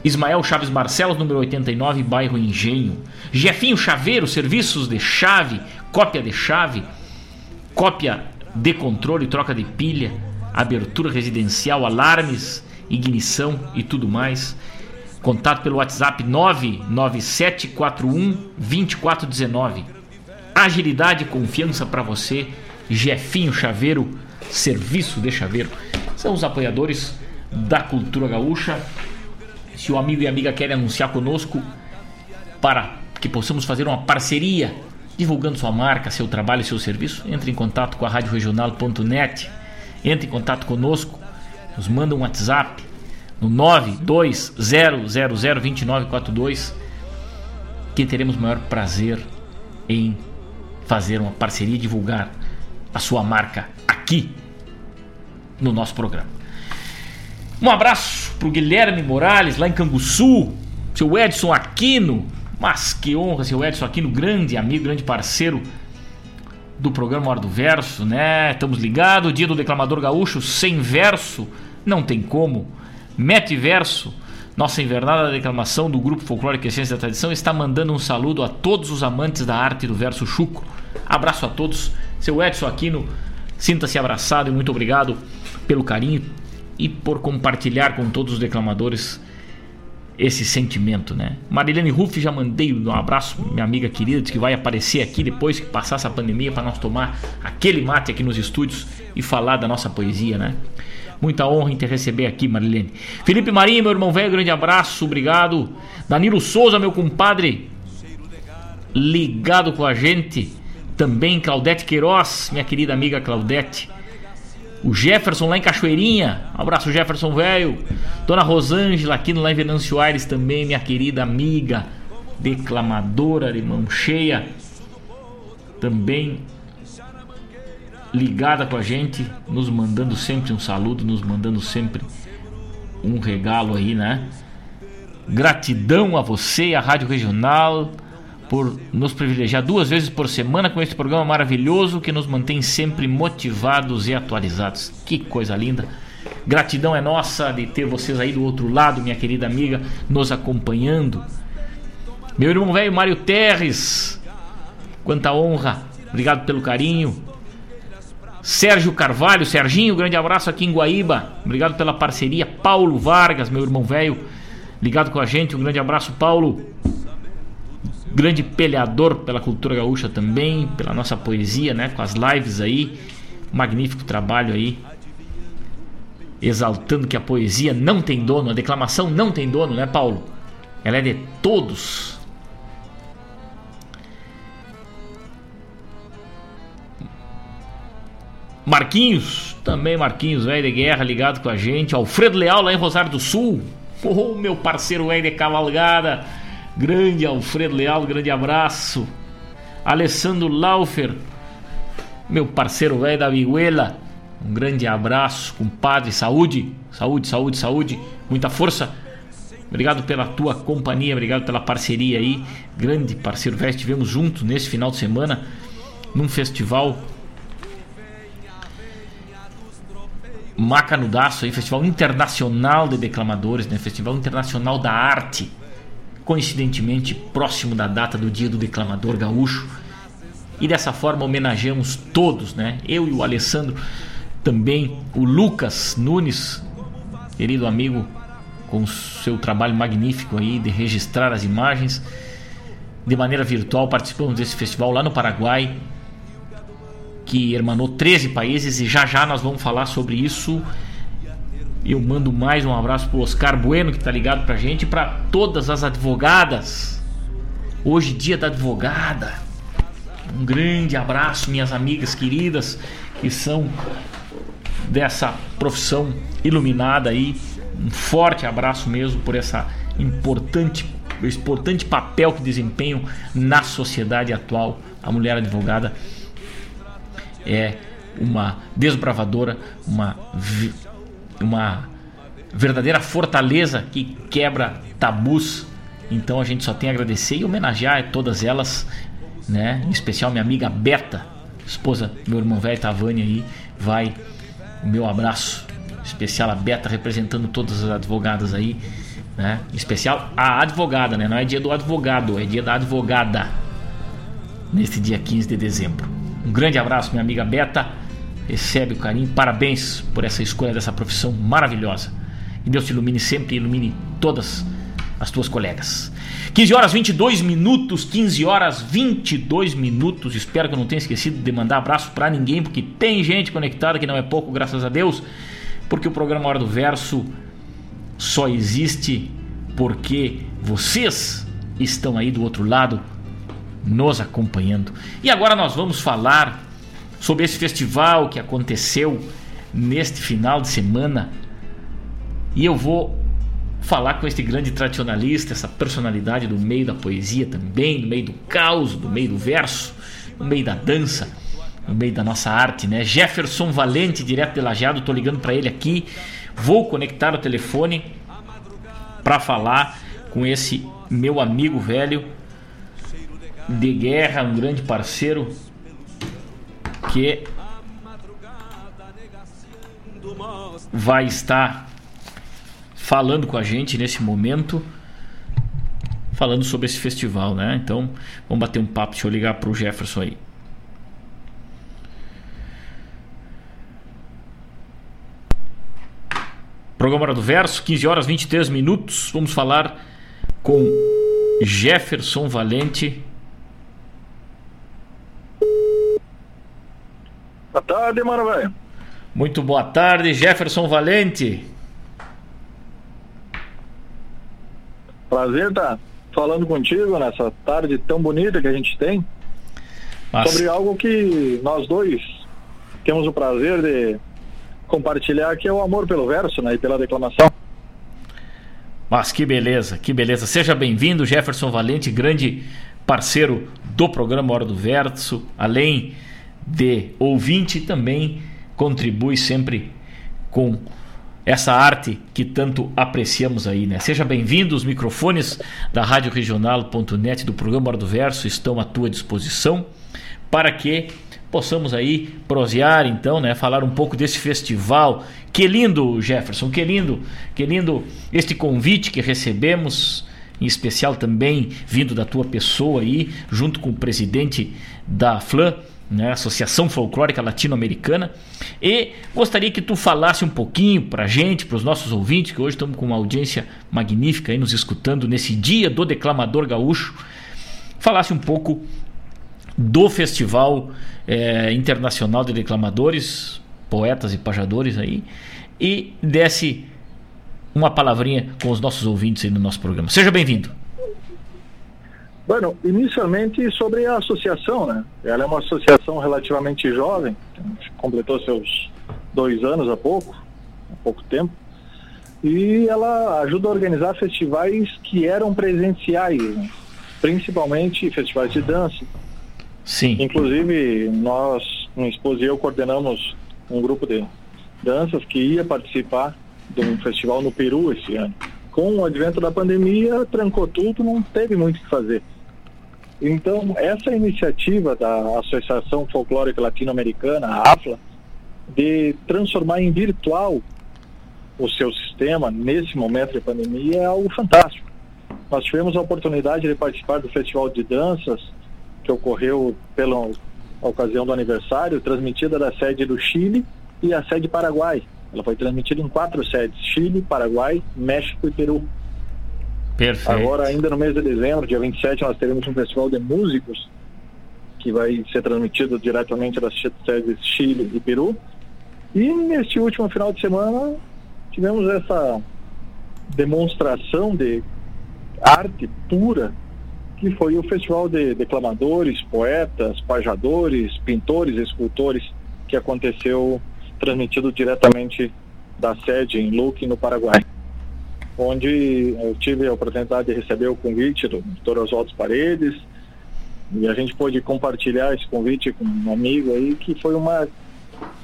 Ismael Chaves Barcelos, número 89, bairro Engenho. Jefinho Chaveiro, serviços de chave, cópia de chave, cópia de controle, troca de pilha, abertura residencial, alarmes, ignição e tudo mais. Contato pelo WhatsApp 99741 2419. Agilidade e confiança para você, Jefinho Chaveiro, serviço de chaveiro. São os apoiadores da cultura gaúcha se o amigo e amiga querem anunciar conosco para que possamos fazer uma parceria divulgando sua marca, seu trabalho e seu serviço, entre em contato com a radioregional.net, entre em contato conosco, nos manda um WhatsApp no 920002942 que teremos o maior prazer em fazer uma parceria e divulgar a sua marca aqui no nosso programa. Um abraço pro Guilherme Morales, lá em Canguçu, seu Edson Aquino. Mas que honra, seu Edson Aquino, grande amigo, grande parceiro do programa Hora do Verso, né? Estamos ligados, dia do declamador gaúcho, sem verso, não tem como. Mete verso, nossa invernada declamação do grupo Folclórico Essência da Tradição está mandando um saludo a todos os amantes da arte do verso chucro. Abraço a todos, seu Edson Aquino, sinta-se abraçado e muito obrigado pelo carinho e por compartilhar com todos os declamadores esse sentimento, né? Marilene Ruff já mandei um abraço, minha amiga querida, que vai aparecer aqui depois que passar essa pandemia para nós tomar aquele mate aqui nos estúdios e falar da nossa poesia, né? Muita honra em te receber aqui, Marilene. Felipe Marinho, meu irmão velho, grande abraço, obrigado. Danilo Souza, meu compadre, ligado com a gente. Também Claudete Queiroz, minha querida amiga Claudete. O Jefferson lá em Cachoeirinha. Um abraço, Jefferson velho. Dona Rosângela aqui no Lá Venâncio Aires também, minha querida amiga, declamadora de mão cheia. Também ligada com a gente, nos mandando sempre um saludo, nos mandando sempre um regalo aí, né? Gratidão a você, a Rádio Regional por nos privilegiar duas vezes por semana com este programa maravilhoso que nos mantém sempre motivados e atualizados. Que coisa linda! Gratidão é nossa de ter vocês aí do outro lado, minha querida amiga, nos acompanhando. Meu irmão velho Mário Terres, quanta honra! Obrigado pelo carinho. Sérgio Carvalho, Serginho, grande abraço aqui em Guaíba. Obrigado pela parceria. Paulo Vargas, meu irmão velho, ligado com a gente. Um grande abraço, Paulo grande peleador pela cultura gaúcha também, pela nossa poesia, né? Com as lives aí, magnífico trabalho aí, exaltando que a poesia não tem dono, a declamação não tem dono, né, Paulo? Ela é de todos. Marquinhos, também Marquinhos, velho de guerra, ligado com a gente. Alfredo Leal, lá em Rosário do Sul. Oh, meu parceiro velho de cavalgada. Grande Alfredo Leal, grande abraço. Alessandro Laufer, meu parceiro velho da Viguela, um grande abraço, compadre. Saúde, saúde, saúde, saúde. Muita força. Obrigado pela tua companhia, obrigado pela parceria aí. Grande parceiro velho, estivemos juntos nesse final de semana num festival Macanudaço aí, Festival Internacional de Declamadores, né? Festival Internacional da Arte coincidentemente próximo da data do Dia do Declamador Gaúcho. E dessa forma homenageamos todos, né? Eu e o Alessandro, também o Lucas Nunes, querido amigo, com seu trabalho magnífico aí de registrar as imagens de maneira virtual. Participamos desse festival lá no Paraguai, que hermanou 13 países, e já já nós vamos falar sobre isso eu mando mais um abraço pro Oscar Bueno que tá ligado pra gente pra todas as advogadas. Hoje dia da advogada. Um grande abraço, minhas amigas queridas que são dessa profissão iluminada aí um forte abraço mesmo por essa importante, esse importante papel que desempenham na sociedade atual. A mulher advogada é uma desbravadora, uma, uma verdadeira fortaleza que quebra tabus. Então a gente só tem a agradecer e homenagear todas elas, né? Em especial minha amiga Beta, esposa do meu irmão velho Tavani aí, vai o meu abraço especial a Beta representando todas as advogadas aí, né? Em especial a advogada, né? Não é dia do advogado, é dia da advogada. Neste dia 15 de dezembro. Um grande abraço, minha amiga Beta. Recebe o carinho. Parabéns por essa escolha dessa profissão maravilhosa. Que Deus te ilumine sempre e ilumine todas as tuas colegas. 15 horas 22 minutos, 15 horas 22 minutos. Espero que eu não tenha esquecido de mandar abraço para ninguém, porque tem gente conectada que não é pouco, graças a Deus. Porque o programa Hora do Verso só existe porque vocês estão aí do outro lado nos acompanhando. E agora nós vamos falar sobre esse festival que aconteceu neste final de semana. E eu vou falar com este grande tradicionalista, essa personalidade do meio da poesia também, no meio do caos, do meio do verso, no meio da dança, no meio da nossa arte, né? Jefferson Valente, direto de Lajeado, tô ligando para ele aqui. Vou conectar o telefone para falar com esse meu amigo velho de guerra, um grande parceiro que vai estar falando com a gente nesse momento, falando sobre esse festival, né? Então, vamos bater um papo. Deixa eu ligar para o Jefferson aí. Programa Hora do Verso, 15 horas 23 minutos. Vamos falar com Jefferson Valente. Boa tarde, mano, velho. Muito boa tarde, Jefferson Valente. Prazer estar falando contigo nessa tarde tão bonita que a gente tem. Sobre algo que nós dois temos o prazer de compartilhar, que é o amor pelo verso né, e pela declamação. Mas que beleza, que beleza. Seja bem-vindo, Jefferson Valente, grande parceiro do programa Hora do Verso, além de ouvinte, também contribui sempre com essa arte que tanto apreciamos aí, né? Seja bem-vindo, os microfones da Rádio Regional.net do programa Hora do Verso estão à tua disposição para que possamos aí prosear então, né, falar um pouco desse festival. Que lindo, Jefferson, que lindo, que lindo este convite que recebemos, em especial também vindo da tua pessoa aí, junto com o presidente da FLAN, né, Associação Folclórica Latino-Americana. E gostaria que tu falasse um pouquinho para a gente, para os nossos ouvintes, que hoje estamos com uma audiência magnífica aí nos escutando nesse dia do declamador gaúcho, falasse um pouco do Festival é, Internacional de Declamadores, Poetas e Pajadores aí, e desse uma palavrinha com os nossos ouvintes aí no nosso programa. Seja bem-vindo. Bueno, inicialmente sobre a associação, né? Ela é uma associação relativamente jovem, completou seus dois anos há pouco, há pouco tempo, e ela ajuda a organizar festivais que eram presenciais, né? principalmente festivais de dança. Sim. Inclusive, nós, minha esposa e eu, coordenamos um grupo de danças que ia participar de um festival no Peru esse ano. Com o advento da pandemia, trancou tudo, não teve muito o que fazer. Então, essa iniciativa da Associação Folclórica Latino-Americana, a AFLA, de transformar em virtual o seu sistema nesse momento de pandemia é algo fantástico. Nós tivemos a oportunidade de participar do Festival de Danças, que ocorreu pela ocasião do aniversário, transmitida da sede do Chile e a sede Paraguai. Ela foi transmitida em quatro sedes: Chile, Paraguai, México e Peru. Perfeito. Agora, ainda no mês de dezembro, dia 27, nós teremos um festival de músicos que vai ser transmitido diretamente das sedes Chile e Peru. E neste último final de semana tivemos essa demonstração de arte pura que foi o festival de declamadores, poetas, pajadores, pintores, escultores que aconteceu transmitido diretamente da sede em Luque, no Paraguai. onde eu tive a oportunidade de receber o convite do Dr. Oswaldo Paredes, e a gente pôde compartilhar esse convite com um amigo aí, que foi uma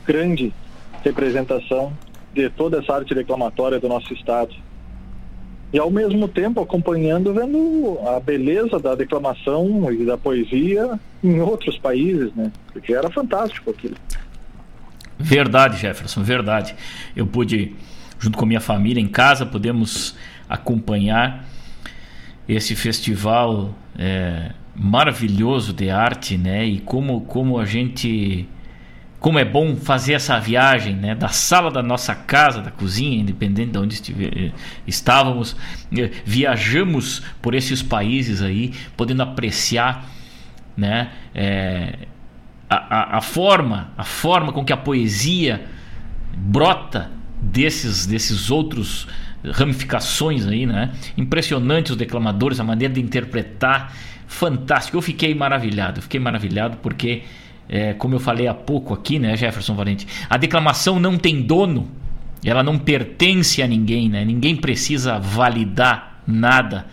grande representação de toda essa arte declamatória do nosso estado. E ao mesmo tempo acompanhando, vendo a beleza da declamação e da poesia em outros países, né? Porque era fantástico aquilo. Verdade, Jefferson, verdade. Eu pude, junto com minha família em casa, podemos acompanhar esse festival é, maravilhoso de arte, né? E como, como a gente como é bom fazer essa viagem né, da sala da nossa casa, da cozinha, independente de onde eh, estávamos, eh, viajamos por esses países aí, podendo apreciar né, é, a, a, forma, a forma com que a poesia brota desses, desses outros ramificações aí, né? Impressionante os declamadores, a maneira de interpretar, fantástico. Eu fiquei maravilhado, fiquei maravilhado porque é, como eu falei há pouco aqui, né, Jefferson Valente, a declamação não tem dono, ela não pertence a ninguém, né? Ninguém precisa validar nada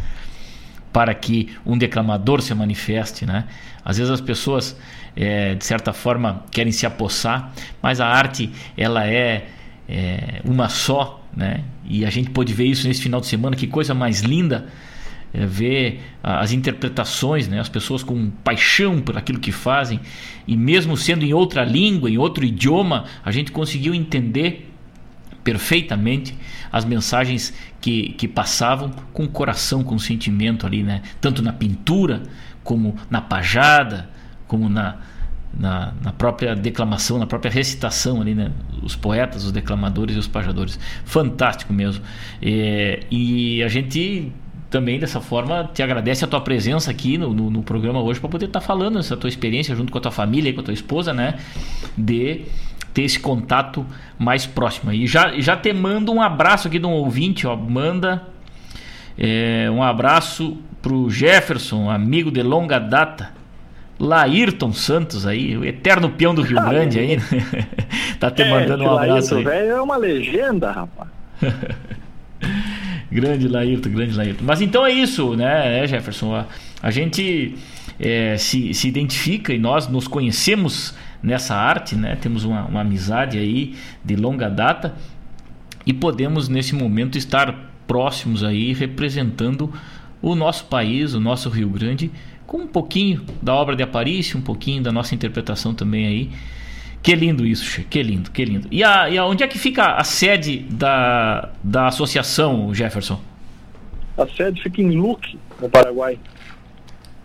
para que um declamador se manifeste, né? Às vezes as pessoas, é, de certa forma, querem se apossar, mas a arte ela é, é uma só, né? E a gente pode ver isso nesse final de semana, que coisa mais linda é, ver as interpretações, né? as pessoas com paixão por aquilo que fazem, e mesmo sendo em outra língua, em outro idioma, a gente conseguiu entender perfeitamente as mensagens que, que passavam com coração, com sentimento ali, né? tanto na pintura, como na pajada, como na, na, na, própria declamação, na própria recitação ali, né? Os poetas, os declamadores e os pajadores. Fantástico mesmo. É, e a gente também dessa forma te agradece a tua presença aqui no, no, no programa hoje para poder estar tá falando essa tua experiência junto com a tua família, com a tua esposa, né? De ter esse contato mais próximo. E já, já te mando um abraço aqui de um ouvinte, ó, manda é, um abraço pro Jefferson, amigo de longa data. Laírton Santos aí, o eterno peão do Rio Grande aí. tá te é, mandando um abraço Laírton, aí. é uma legenda, rapaz. Grande Laírton, grande Laírton. Mas então é isso, né, é, Jefferson? A, a gente é, se, se identifica e nós nos conhecemos nessa arte, né? Temos uma, uma amizade aí de longa data e podemos nesse momento estar próximos aí representando o nosso país, o nosso Rio Grande, com um pouquinho da obra de Aparício, um pouquinho da nossa interpretação também aí que lindo isso, che. que lindo, que lindo. E, a, e a, onde é que fica a sede da, da associação, Jefferson? A sede fica em Luque, no Paraguai.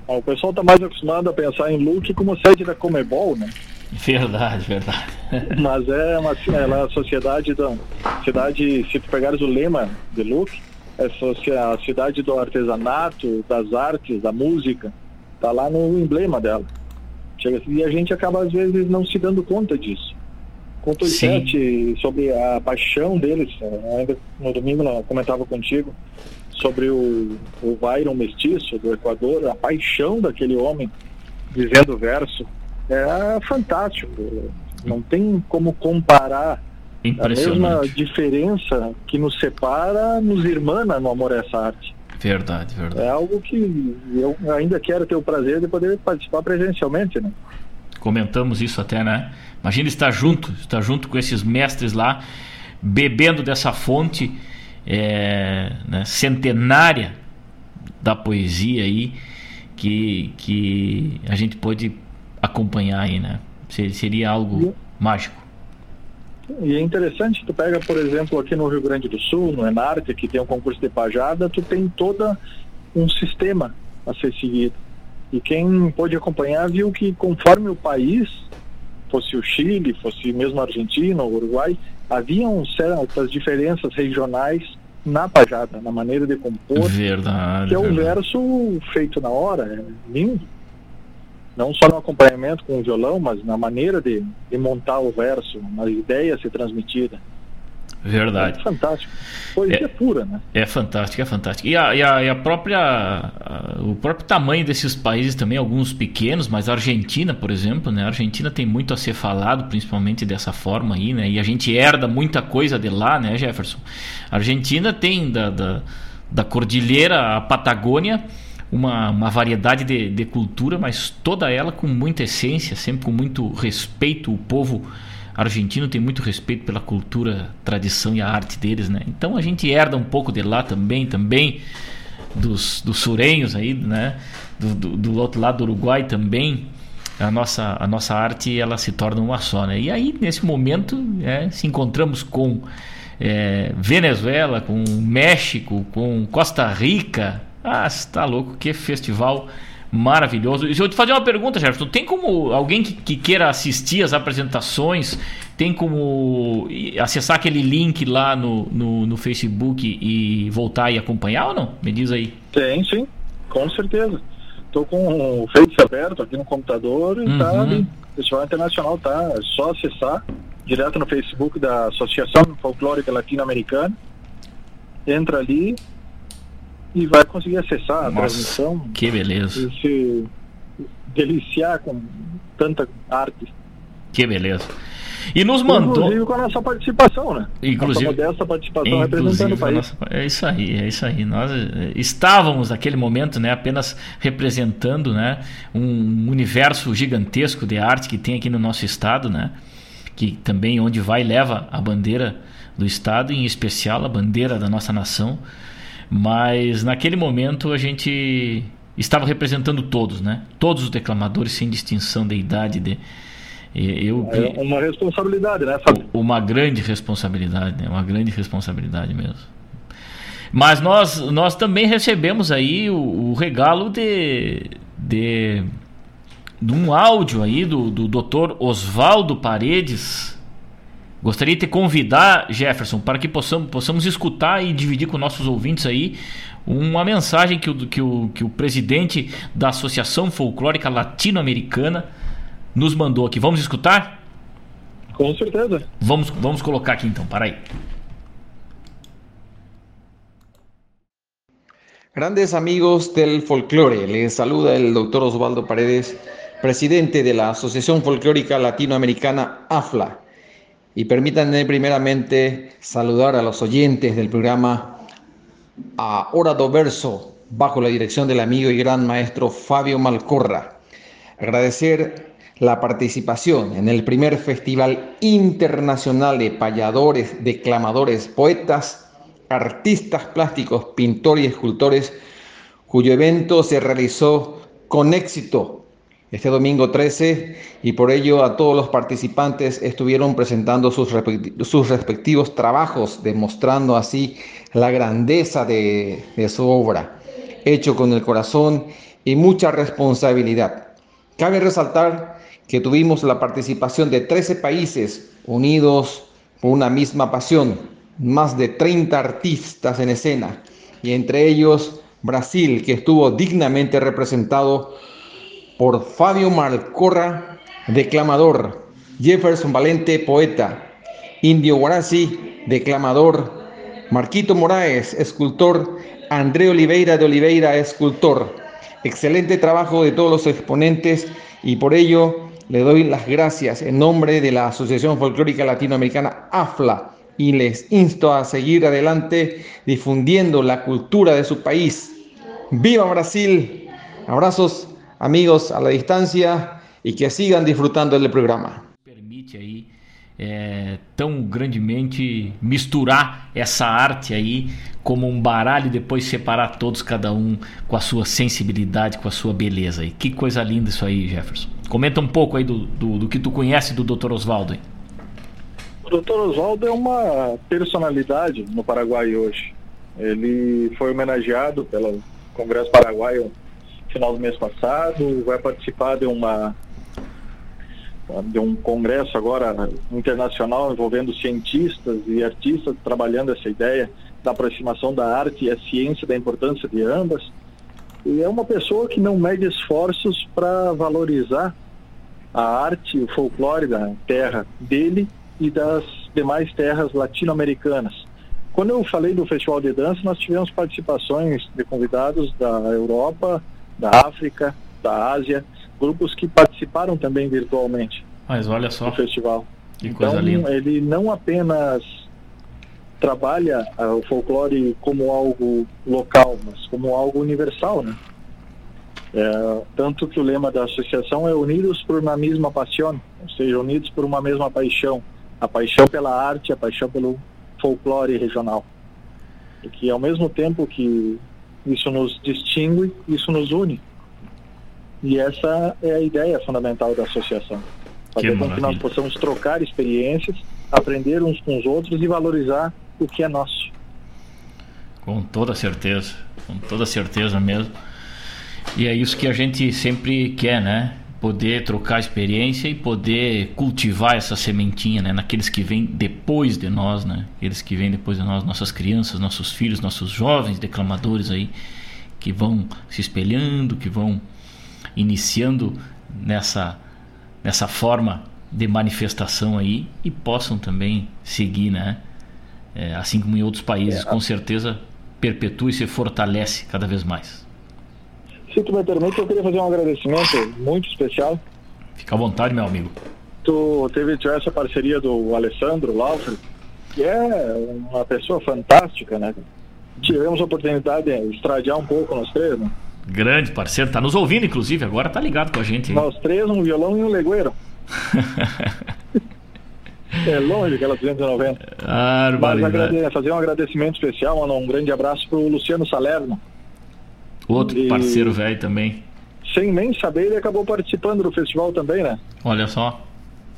O pessoal está mais acostumado a pensar em Luque como sede da Comebol, né? Verdade, verdade. Mas é uma, ela é a sociedade da cidade, se tu pegares o lema de Luque, é a cidade do artesanato, das artes, da música. Tá lá no emblema dela. E a gente acaba, às vezes, não se dando conta disso. Contou sete sobre a paixão deles. Eh, ainda no domingo eu comentava contigo sobre o, o Byron Mestiço do Equador, a paixão daquele homem dizendo verso. É fantástico. Não tem como comparar a mesma diferença que nos separa, nos irmana no amor a essa arte. Verdade, verdade. É algo que eu ainda quero ter o prazer de poder participar presencialmente, né? Comentamos isso até, né? Imagina estar junto, estar junto com esses mestres lá, bebendo dessa fonte é, né, centenária da poesia aí, que, que a gente pôde acompanhar aí, né? Seria algo mágico. E é interessante, tu pega, por exemplo, aqui no Rio Grande do Sul, no Enarte, que tem um concurso de pajada, tu tem todo um sistema a ser seguido. E quem pôde acompanhar viu que conforme o país, fosse o Chile, fosse mesmo a Argentina, o Uruguai, haviam certas diferenças regionais na pajada, na maneira de compor. Verdade. Que é o verso feito na hora, é lindo não só no acompanhamento com o violão, mas na maneira de, de montar o verso, na ideia a ser transmitida. Verdade. É fantástico. Poesia é, pura, né? É fantástico, é fantástico. E a, e a, e a própria. A, o próprio tamanho desses países também, alguns pequenos, mas a Argentina, por exemplo, né? A Argentina tem muito a ser falado, principalmente dessa forma aí, né? E a gente herda muita coisa de lá, né, Jefferson? A Argentina tem da, da, da Cordilheira à Patagônia. Uma, uma variedade de, de cultura, mas toda ela com muita essência, sempre com muito respeito. O povo argentino tem muito respeito pela cultura, tradição e a arte deles, né? Então a gente herda um pouco de lá também, também dos, dos surenhos aí, né? Do, do, do, outro lado do Uruguai também. A nossa, a nossa arte ela se torna uma só, né? E aí nesse momento é, se encontramos com é, Venezuela, com México, com Costa Rica. Ah, está louco, que festival maravilhoso. E se eu te fazer uma pergunta, Jefferson, tem como alguém que, que, queira assistir as apresentações, tem como acessar aquele link lá no, no, no, Facebook e voltar e acompanhar ou não? Me diz aí. Tem, sim, com certeza. Estou com o Face aberto aqui no computador e tá uhum. tá ali. O Festival Internacional tá, é só acessar direto no Facebook da Associação Folclórica Latino-Americana. Entra ali, e vai conseguir acessar a Nossa, transmissão. Que beleza. E se deliciar com tanta arte. Que beleza. E nos mandou. Inclusive com a nossa participação, né? Inclusive. Nossa modesta participação representando o país. Nossa... É isso aí, é isso aí. Nós eh, estávamos naquele momento, né, apenas representando, né, um universo gigantesco de arte que tem aqui no nosso estado, né? Que também onde vai leva a bandeira do estado, em especial a bandeira da nossa nação. Mas naquele momento a gente estava representando todos, né? Todos os declamadores sem distinção de idade, de eu é uma responsabilidade, né? Fábio? Uma grande responsabilidade, né? Uma grande responsabilidade mesmo. Mas nós, nós também recebemos aí o, o regalo de, de, de, um áudio aí do, do Dr. Oswaldo Paredes, Gostaria de te convidar, Jefferson, para que possamos, possamos escutar e dividir com nossos ouvintes aí uma mensagem que o, que o, que o presidente da Associação Folclórica Latino-Americana nos mandou aqui. Vamos escutar? Com certeza. Vamos, vamos colocar aqui então, para aí. Grandes amigos del folclore, les saluda el doctor Osvaldo Paredes, presidente de la Asociación Folclórica Latinoamericana AFLA. Y permítanme primeramente saludar a los oyentes del programa a Hora do Verso, bajo la dirección del amigo y gran maestro Fabio Malcorra. Agradecer la participación en el primer Festival Internacional de Payadores, Declamadores, Poetas, Artistas Plásticos, Pintores y Escultores, cuyo evento se realizó con éxito este domingo 13 y por ello a todos los participantes estuvieron presentando sus, sus respectivos trabajos, demostrando así la grandeza de, de su obra, hecho con el corazón y mucha responsabilidad. Cabe resaltar que tuvimos la participación de 13 países unidos por una misma pasión, más de 30 artistas en escena, y entre ellos Brasil, que estuvo dignamente representado por Fabio Malcorra, declamador, Jefferson Valente, poeta, Indio Guarasi, declamador, Marquito Moraes, escultor, André Oliveira de Oliveira, escultor. Excelente trabajo de todos los exponentes y por ello le doy las gracias en nombre de la Asociación Folclórica Latinoamericana AFLA y les insto a seguir adelante difundiendo la cultura de su país. ¡Viva Brasil! Abrazos amigos a la distancia e que sigam disfrutando do programa. Permite aí é, tão grandemente misturar essa arte aí como um baralho e depois separar todos, cada um com a sua sensibilidade, com a sua beleza. E que coisa linda isso aí, Jefferson. Comenta um pouco aí do, do, do que tu conhece do Dr. Oswaldo. O Dr. Oswaldo é uma personalidade no Paraguai hoje. Ele foi homenageado pelo Congresso Paraguaio final do mês passado, vai participar de uma de um congresso agora internacional envolvendo cientistas e artistas trabalhando essa ideia da aproximação da arte e a ciência, da importância de ambas. E é uma pessoa que não mede esforços para valorizar a arte, o folclore da terra dele e das demais terras latino-americanas. Quando eu falei do Festival de Dança, nós tivemos participações de convidados da Europa, da África, da Ásia, grupos que participaram também virtualmente. Mas olha só. Do festival. Que então, coisa linda. ele não apenas trabalha uh, o folclore como algo local, mas como algo universal, né? É, tanto que o lema da associação é Unidos por uma mesma paixão, ou seja, unidos por uma mesma paixão, a paixão pela arte, a paixão pelo folclore regional. E que ao mesmo tempo que isso nos distingue, isso nos une. E essa é a ideia fundamental da associação. Fazer com que nós possamos trocar experiências, aprender uns com os outros e valorizar o que é nosso. Com toda certeza, com toda certeza mesmo. E é isso que a gente sempre quer, né? Poder trocar experiência e poder cultivar essa sementinha, né? Naqueles que vêm depois de nós, né? Aqueles que vêm depois de nós, nossas crianças, nossos filhos, nossos jovens declamadores aí, que vão se espelhando, que vão iniciando nessa, nessa forma de manifestação aí e possam também seguir, né? É, assim como em outros países, é. com certeza perpetua e se fortalece cada vez mais. Se tu me permite, eu queria fazer um agradecimento muito especial. Fica à vontade, meu amigo. Tu teve essa parceria do Alessandro Laufer, que é uma pessoa fantástica, né? Tivemos a oportunidade de estradiar um pouco nós três, né? Grande parceiro, tá nos ouvindo, inclusive, agora tá ligado com a gente. Hein? Nós três, um violão e um legueiro. é longe aquela 290. Ah, Mas agrade... fazer um agradecimento especial, um grande abraço pro Luciano Salerno. Outro e... parceiro velho também. Sem nem saber, ele acabou participando do festival também, né? Olha só.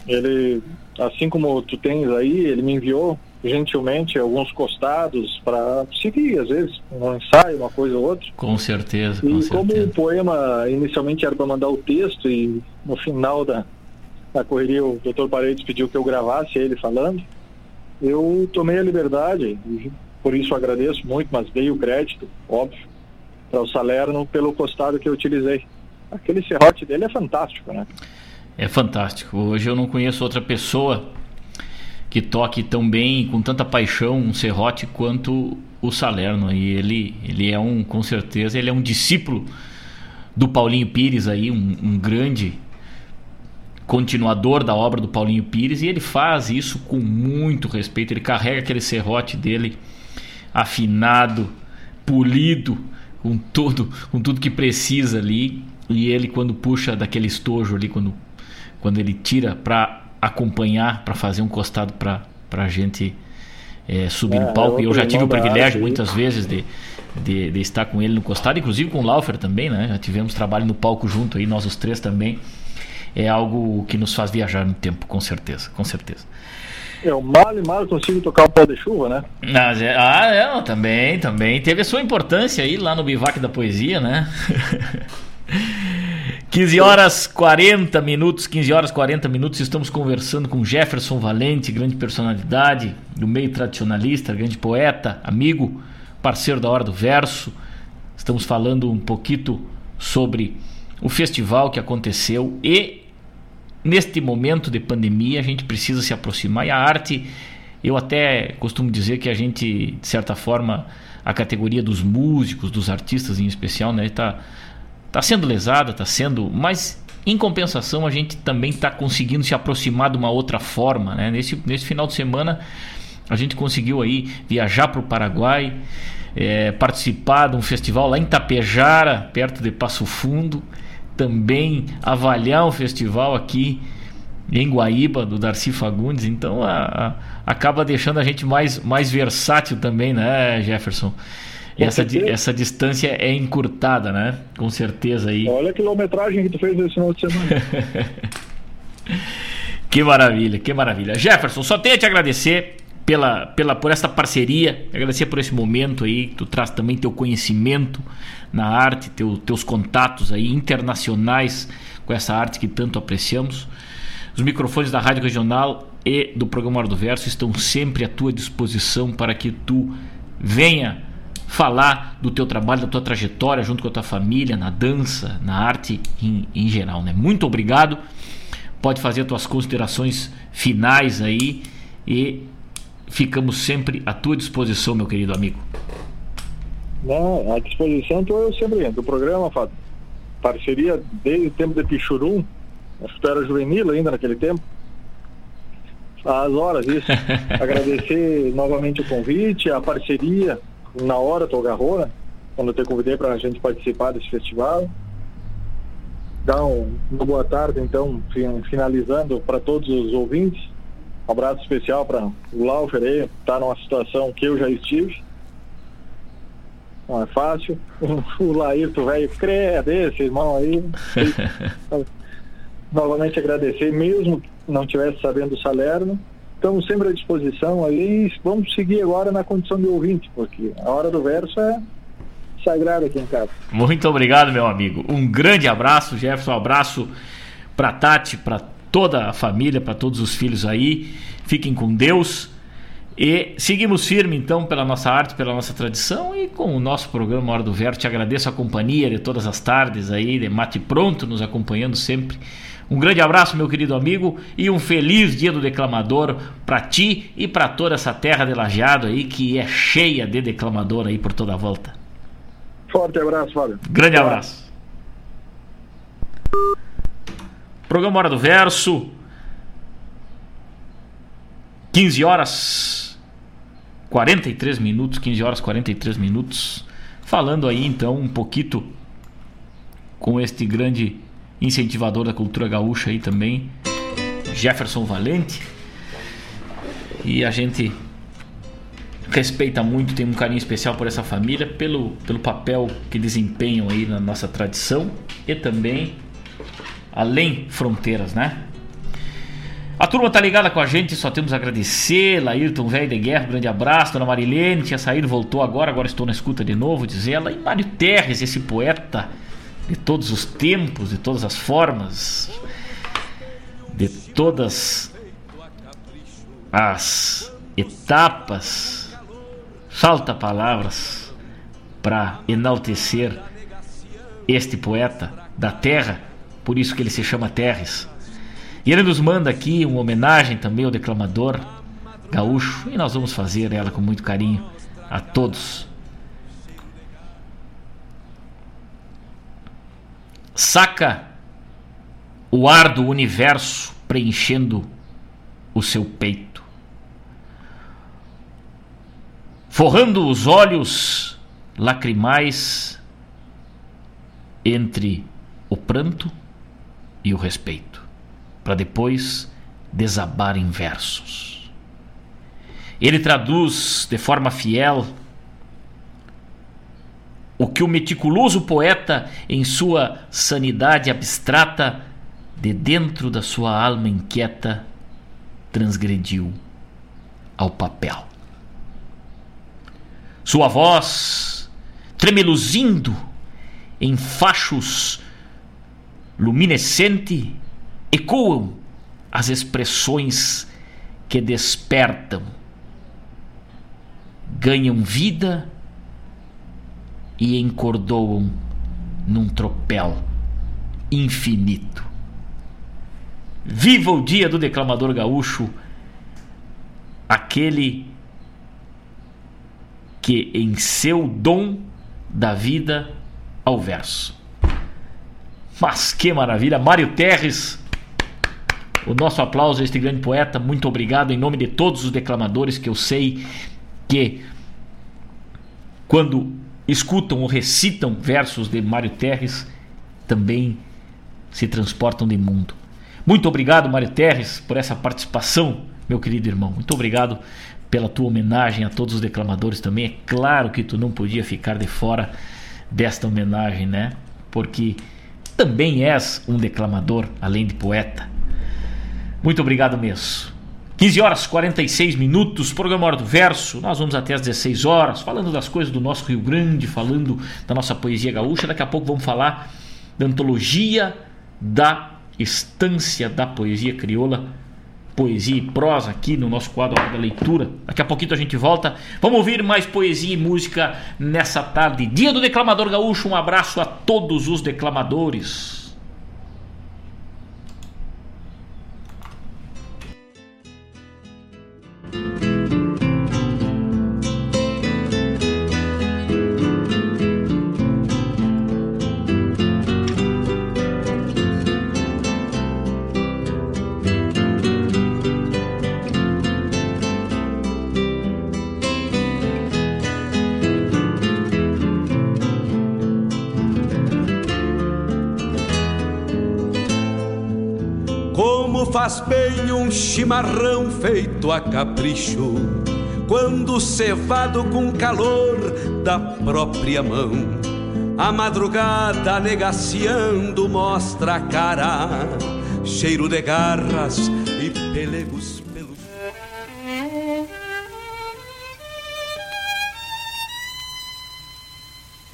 Ele, assim como tu tens aí, ele me enviou gentilmente alguns costados para seguir, às vezes, um ensaio, uma coisa ou outra. Com certeza, com e certeza. como o poema inicialmente era para mandar o texto e no final da, da correria o Dr. Paredes pediu que eu gravasse ele falando, eu tomei a liberdade, por isso agradeço muito, mas dei o crédito, óbvio, para o Salerno pelo costado que eu utilizei. Aquele serrote dele é fantástico, né? É fantástico. Hoje eu não conheço outra pessoa que toque tão bem, com tanta paixão, um serrote quanto o Salerno. E ele, ele é um, com certeza, ele é um discípulo do Paulinho Pires aí, um, um grande continuador da obra do Paulinho Pires e ele faz isso com muito respeito. Ele carrega aquele serrote dele afinado, polido, com tudo, com tudo que precisa ali. E ele quando puxa daquele estojo ali, quando, quando ele tira para acompanhar para fazer um costado para a gente é, subir é, no palco. E eu já tive o privilégio muitas vezes de, de, de, estar com ele no costado, inclusive com o Laufer também, né? Já tivemos trabalho no palco junto aí, nós os três também. É algo que nos faz viajar no tempo, com certeza, com certeza. Eu mal e mal consigo tocar o pau de chuva, né? Ah, é, também, também. Teve a sua importância aí lá no Bivac da Poesia, né? 15 horas 40 minutos, 15 horas 40 minutos, estamos conversando com Jefferson Valente, grande personalidade do meio tradicionalista, grande poeta, amigo, parceiro da Hora do Verso. Estamos falando um pouquinho sobre o festival que aconteceu e neste momento de pandemia a gente precisa se aproximar e a arte, eu até costumo dizer que a gente, de certa forma, a categoria dos músicos, dos artistas em especial, né, está está sendo lesada, está sendo. Mas em compensação, a gente também está conseguindo se aproximar de uma outra forma. Né? Nesse, nesse final de semana, a gente conseguiu aí viajar para o Paraguai, é, participar de um festival lá em Tapejara, perto de Passo Fundo, também avaliar um festival aqui em Guaíba, do Darcy Fagundes. Então, a, a, acaba deixando a gente mais, mais versátil também, né, Jefferson? Essa, essa distância é encurtada, né? Com certeza aí. Olha a quilometragem que tu fez esse final de semana. que maravilha, que maravilha. Jefferson, só tenho a te agradecer pela, pela, por essa parceria, agradecer por esse momento aí, tu traz também teu conhecimento na arte, teu, teus contatos aí internacionais com essa arte que tanto apreciamos. Os microfones da Rádio Regional e do programa Hora do Verso estão sempre à tua disposição para que tu venha falar do teu trabalho, da tua trajetória junto com a tua família, na dança, na arte em, em geral. Né? Muito obrigado. Pode fazer tuas considerações finais aí e ficamos sempre à tua disposição, meu querido amigo. Não, à disposição estou eu sempre do programa, Fábio. Parceria desde o tempo de Pichurum, acho que tu era juvenil ainda naquele tempo. Às horas, isso. Agradecer novamente o convite, a parceria, na hora tu agarrou, né? Quando eu te convidei para a gente participar desse festival. Dar um, uma boa tarde, então, finalizando para todos os ouvintes. Um abraço especial para o Laufer aí, tá numa situação que eu já estive não é fácil. O Laírto velho credo, esse irmão aí. Novamente agradecer, mesmo que não tivesse sabendo o Salerno. Estamos sempre à disposição aí. Vamos seguir agora na condição de ouvinte, porque a hora do verso é sagrada aqui em casa. Muito obrigado, meu amigo. Um grande abraço, Jefferson. Um abraço para Tati, para toda a família, para todos os filhos aí. Fiquem com Deus. E seguimos firme então pela nossa arte, pela nossa tradição e com o nosso programa Hora do Verbo. Te agradeço a companhia de todas as tardes aí, de Mate Pronto, nos acompanhando sempre. Um grande abraço, meu querido amigo, e um feliz dia do declamador para ti e para toda essa terra de Lajeado aí que é cheia de declamador aí por toda a volta. Forte abraço, Fábio. Grande abraço. Programa Hora do Verso. 15 horas 43 minutos, 15 horas 43 minutos, falando aí então um pouquinho com este grande incentivador da cultura gaúcha aí também, Jefferson Valente. E a gente respeita muito, tem um carinho especial por essa família, pelo, pelo papel que desempenham aí na nossa tradição e também além fronteiras, né? A turma tá ligada com a gente, só temos a agradecer. Laírton Velho de Guerra, grande abraço. Dona Marilene tinha saído, voltou agora, agora estou na escuta de novo, diz ela. E Mário Terres, esse poeta de todos os tempos, de todas as formas, de todas as etapas. Falta palavras para enaltecer este poeta da terra, por isso que ele se chama Terres. E ele nos manda aqui uma homenagem também ao declamador gaúcho e nós vamos fazer ela com muito carinho a todos. Saca o ar do universo preenchendo o seu peito, forrando os olhos lacrimais entre o pranto e o respeito para depois desabar em versos. Ele traduz de forma fiel o que o meticuloso poeta, em sua sanidade abstrata, de dentro da sua alma inquieta, transgrediu ao papel. Sua voz, tremeluzindo em fachos luminescente, ecoam as expressões que despertam, ganham vida e encordoam num tropel infinito. Viva o dia do declamador gaúcho, aquele que em seu dom da vida ao verso. Mas que maravilha! Mário Terres o nosso aplauso a este grande poeta. Muito obrigado em nome de todos os declamadores que eu sei que quando escutam ou recitam versos de Mário Terres também se transportam de mundo. Muito obrigado, Mário Terres, por essa participação, meu querido irmão. Muito obrigado pela tua homenagem a todos os declamadores também. É claro que tu não podia ficar de fora desta homenagem, né? Porque também és um declamador, além de poeta. Muito obrigado mesmo. 15 horas 46 minutos, programa Hora do Verso. Nós vamos até às 16 horas, falando das coisas do nosso Rio Grande, falando da nossa poesia gaúcha. Daqui a pouco vamos falar da antologia da Estância da Poesia Crioula, poesia e prosa aqui no nosso quadro da Leitura. Daqui a pouquinho a gente volta. Vamos ouvir mais poesia e música nessa tarde. Dia do Declamador Gaúcho. Um abraço a todos os declamadores. Faz bem um chimarrão feito a capricho, quando cevado com calor da própria mão. A madrugada negaciando mostra a cara, cheiro de garras e pelegos pelos.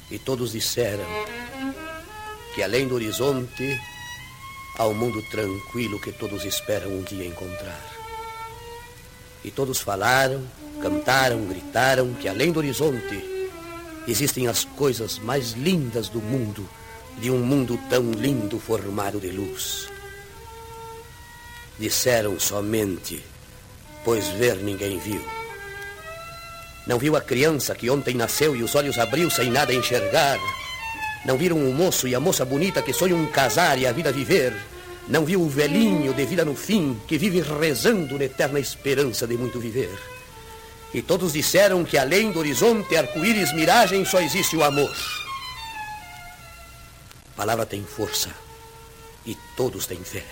E todos disseram que além do horizonte ao mundo tranquilo que todos esperam um dia encontrar. E todos falaram, cantaram, gritaram que além do horizonte existem as coisas mais lindas do mundo, de um mundo tão lindo formado de luz. Disseram somente, pois ver ninguém viu. Não viu a criança que ontem nasceu e os olhos abriu sem nada enxergar. Não viram o moço e a moça bonita que sonham casar e a vida viver. Não viu o velhinho de vida no fim que vive rezando na eterna esperança de muito viver. E todos disseram que além do horizonte, arco-íris, miragem, só existe o amor. A palavra tem força e todos têm fé.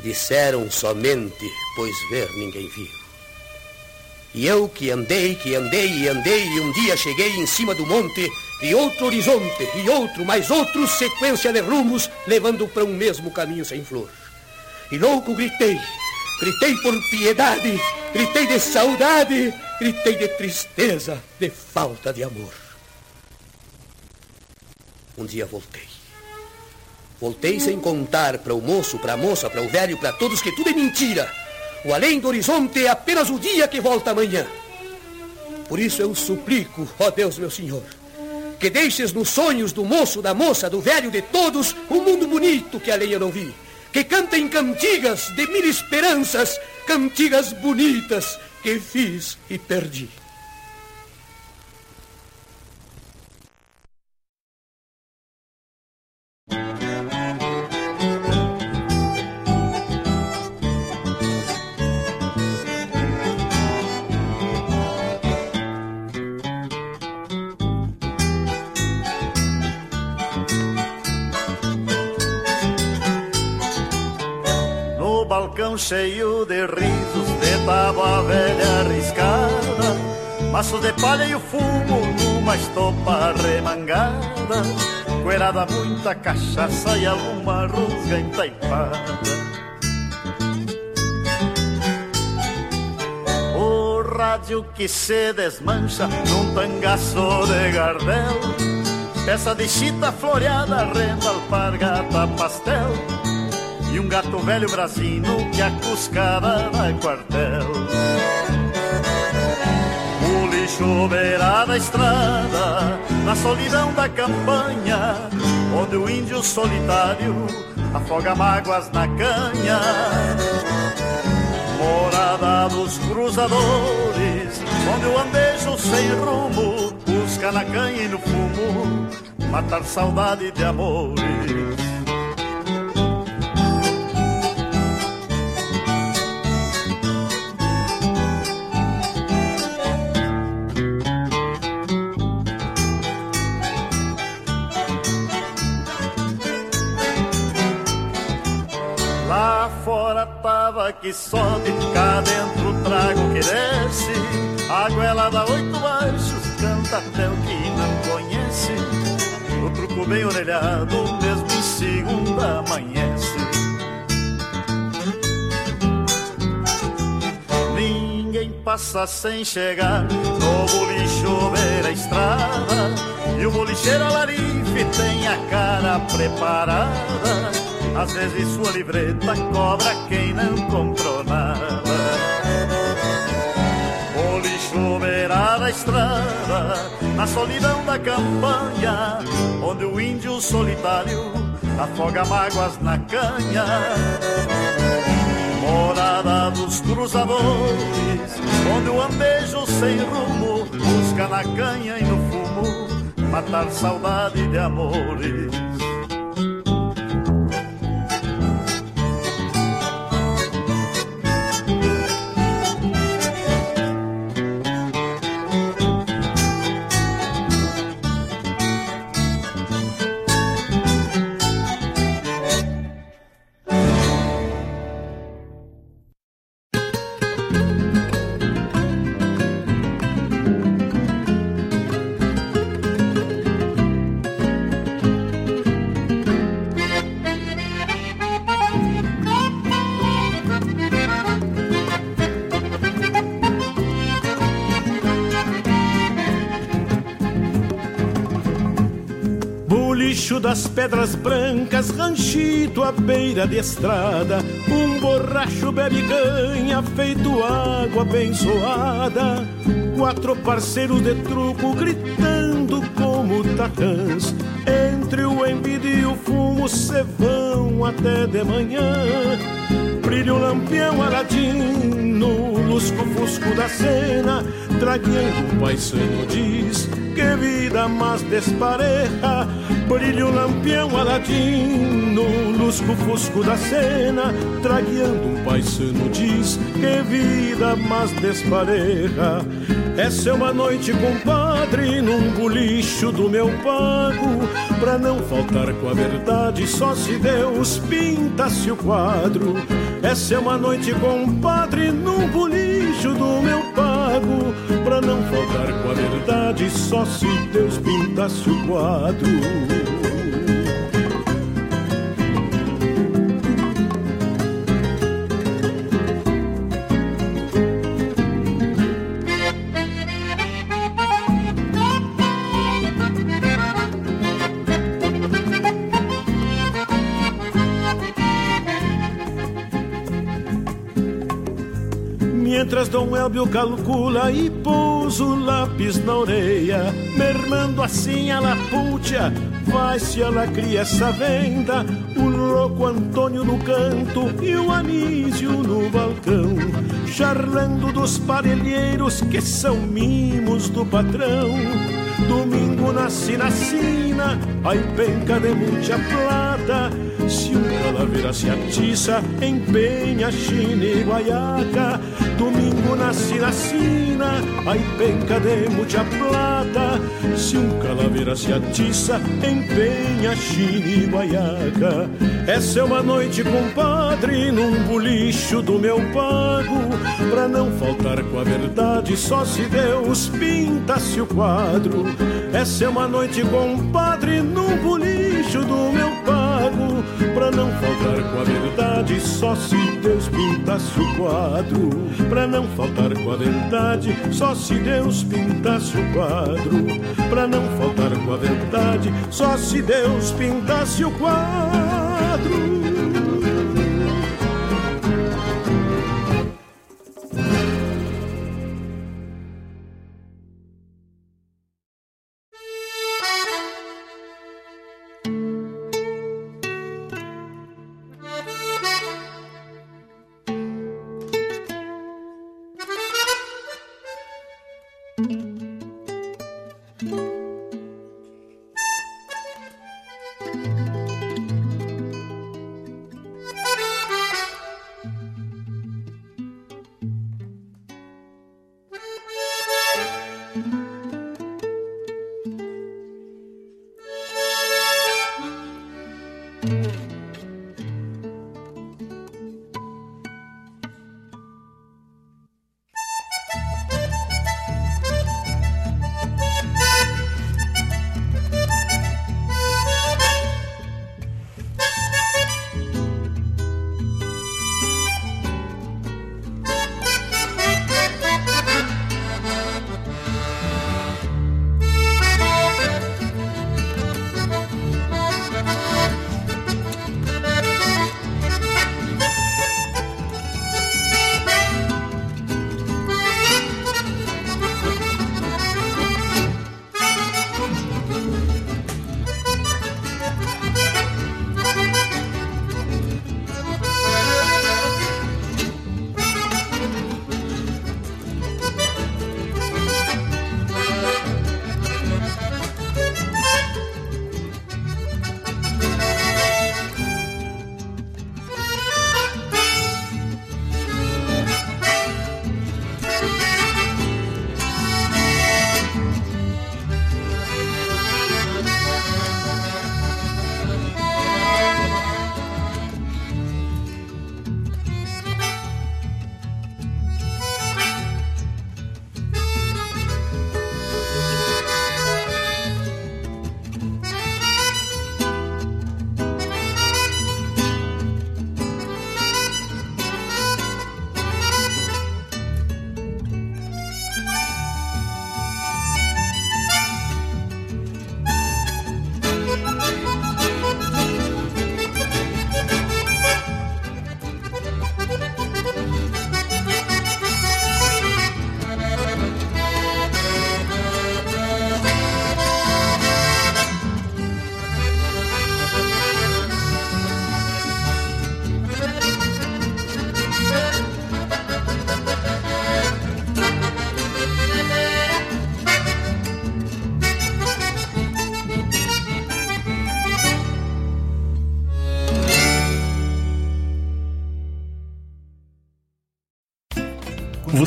Disseram somente, pois ver ninguém viu. E eu que andei, que andei e andei, e um dia cheguei em cima do monte, e outro horizonte, e outro, mais outro, sequência de rumos, levando para um mesmo caminho sem flor. E louco gritei, gritei por piedade, gritei de saudade, gritei de tristeza, de falta de amor. Um dia voltei. Voltei sem contar para o moço, para a moça, para o velho, para todos que tudo é mentira o além do horizonte é apenas o dia que volta amanhã. Por isso eu suplico, ó Deus meu Senhor, que deixes nos sonhos do moço, da moça, do velho, de todos, um mundo bonito que além eu não vi. Que cantem cantigas de mil esperanças, cantigas bonitas que fiz e perdi. Balcão cheio de risos, de tábua velha arriscada, maços de palha e o fumo numa estopa remangada, coerada muita cachaça e alguma rusga entaipada. O rádio que se desmancha num tangaço de gardel, peça de chita floreada, renda, alpargata, pastel e um gato velho brasino que a cuscada vai quartel. O lixo beira da estrada, na solidão da campanha, onde o índio solitário afoga mágoas na canha. Morada dos cruzadores, onde o andejo sem rumo busca na canha e no fumo matar saudade de amores. Que sobe, cá dentro trago que desce. A goela dá oito baixos, canta até o que não conhece. O truco bem orelhado, mesmo em segunda amanhece. Ninguém passa sem chegar no bolicho beira a estrada. E o bolicheiro alarife tem a cara preparada às vezes sua livreta cobra quem não comprou nada. O lixo beira da estrada, na solidão da campanha, onde o índio solitário afoga mágoas na canha. morada dos cruzadores, onde o andejo sem rumo busca na canha e no fumo matar saudade de amores. Das pedras brancas, ranchito à beira de estrada, um borracho bebe canha, feito água abençoada. Quatro parceiros de truco gritando como tacãs, entre o envido e o fumo se vão até de manhã. Brilha o lampião aladino, lusco-fusco da cena, tragueando um paisano diz que vida mais despareja. Brilha o lampião aladino, lusco-fusco da cena, tragueando um paisano diz que vida mais despareja. Essa é uma noite, compadre, num bolicho do meu pago. Pra não faltar com a verdade, só se Deus pintasse o quadro. Essa é uma noite, compadre, num bolicho do meu pago. Pra não faltar com a verdade, só se Deus pintasse o quadro. Elbio calcula e pousa o lápis na orelha, mermando assim a lapútia, vai-se a la cria essa venda, o louco Antônio no canto e o Anísio no balcão, charlando dos parelheiros que são mimos do patrão. Domingo na sina ai penca de muita plata, se um calaveira se atiça, empenha china e guaiaca. Domingo na sina sina, ai penca de muita plata, se um calaveira se atiça, empenha china e guaiaca. Essa é uma noite, compadre, num bolicho do meu pago, pra não faltar com a verdade, só se Deus pintasse o quadro. Essa é uma noite, compadre, num bolicho do meu pago, pra não faltar com a verdade, só se Deus pintasse o quadro. Pra não faltar com a verdade, só se Deus pintasse o quadro. Pra não faltar com a verdade, só se Deus pintasse o quadro.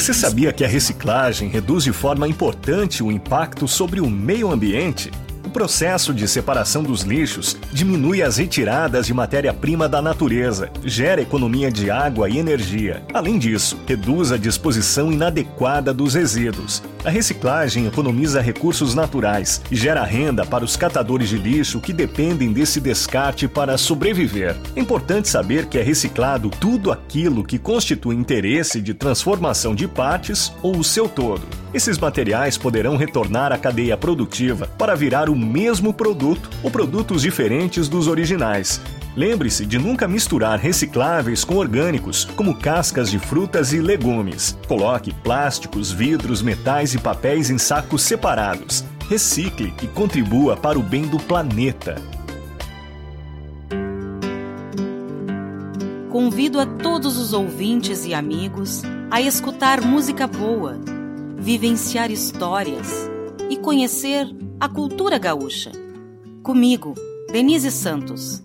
Você sabia que a reciclagem reduz de forma importante o impacto sobre o meio ambiente? O processo de separação dos lixos diminui as retiradas de matéria-prima da natureza, gera economia de água e energia. Além disso, reduz a disposição inadequada dos resíduos. A reciclagem economiza recursos naturais e gera renda para os catadores de lixo que dependem desse descarte para sobreviver. É importante saber que é reciclado tudo aquilo que constitui interesse de transformação de partes ou o seu todo. Esses materiais poderão retornar à cadeia produtiva para virar o mesmo produto ou produtos diferentes dos originais. Lembre-se de nunca misturar recicláveis com orgânicos, como cascas de frutas e legumes. Coloque plásticos, vidros, metais e papéis em sacos separados. Recicle e contribua para o bem do planeta. Convido a todos os ouvintes e amigos a escutar música boa, vivenciar histórias e conhecer a cultura gaúcha. Comigo, Denise Santos,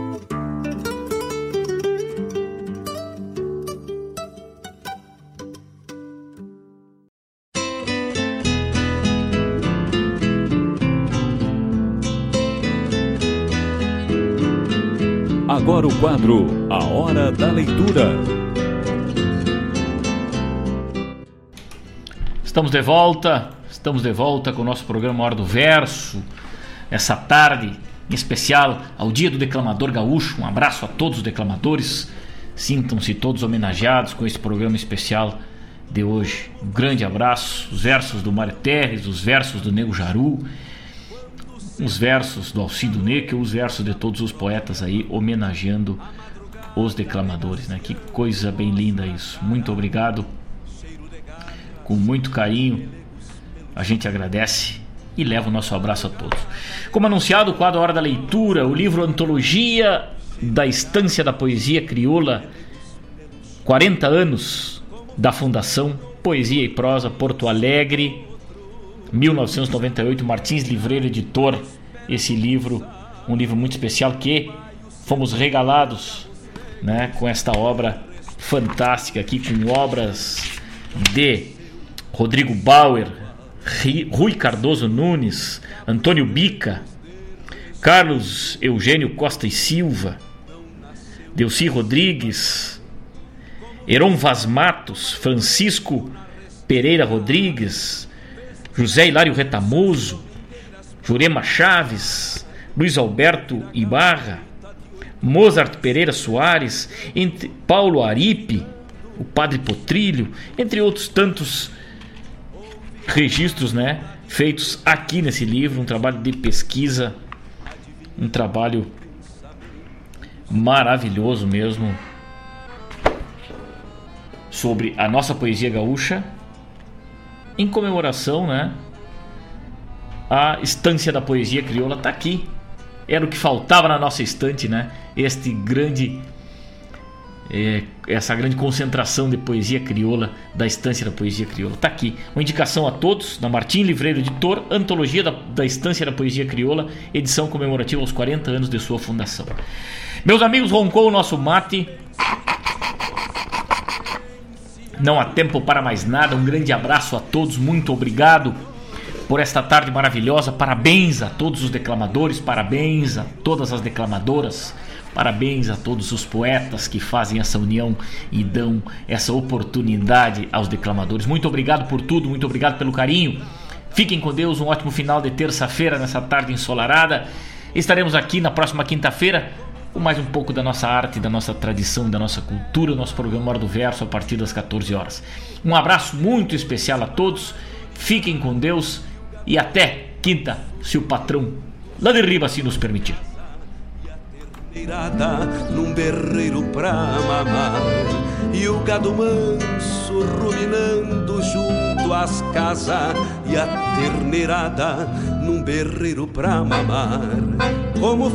Agora o quadro A Hora da Leitura. Estamos de volta, estamos de volta com o nosso programa Hora do Verso. Essa tarde, em especial ao Dia do Declamador Gaúcho. Um abraço a todos os declamadores. Sintam-se todos homenageados com esse programa especial de hoje. Um grande abraço. Os versos do Mário Terres, os versos do Nego Jaru os versos do Alcido Neque, os versos de todos os poetas aí homenageando os declamadores, né? Que coisa bem linda isso. Muito obrigado. Com muito carinho, a gente agradece e leva o nosso abraço a todos. Como anunciado, o quadro Hora da Leitura, o livro Antologia da Estância da Poesia Crioula, 40 anos da Fundação Poesia e Prosa Porto Alegre, 1998, Martins Livreiro Editor. Esse livro, um livro muito especial que fomos regalados né, com esta obra fantástica aqui, com obras de Rodrigo Bauer, Rui Cardoso Nunes, Antônio Bica, Carlos Eugênio Costa e Silva, Delci Rodrigues, Heron Vaz Matos, Francisco Pereira Rodrigues, José Hilário Retamoso, Jurema Chaves, Luiz Alberto Ibarra, Mozart Pereira Soares, entre Paulo Aripe, o Padre Potrilho, entre outros tantos registros, né, feitos aqui nesse livro, um trabalho de pesquisa, um trabalho maravilhoso mesmo sobre a nossa poesia gaúcha em comemoração, né? A estância da poesia crioula está aqui. Era o que faltava na nossa estante, né? Este grande é, essa grande concentração de poesia crioula da Estância da Poesia Crioula. Está aqui. Uma indicação a todos, na Martim Livreiro Editor, Antologia da, da Estância da Poesia Crioula, edição comemorativa aos 40 anos de sua fundação. Meus amigos, roncou o nosso mate. Não há tempo para mais nada. Um grande abraço a todos. Muito obrigado por esta tarde maravilhosa. Parabéns a todos os declamadores, parabéns a todas as declamadoras. Parabéns a todos os poetas que fazem essa união e dão essa oportunidade aos declamadores. Muito obrigado por tudo, muito obrigado pelo carinho. Fiquem com Deus, um ótimo final de terça-feira, nessa tarde ensolarada. Estaremos aqui na próxima quinta-feira mais um pouco da nossa arte, da nossa tradição, da nossa cultura, nosso programa Hora do Verso a partir das 14 horas. Um abraço muito especial a todos, fiquem com Deus e até quinta, se o patrão lá de riba assim nos permitir. num berreiro pra mamar e o gado manso ruminando junto às casas e a terneirada num berreiro pra mamar como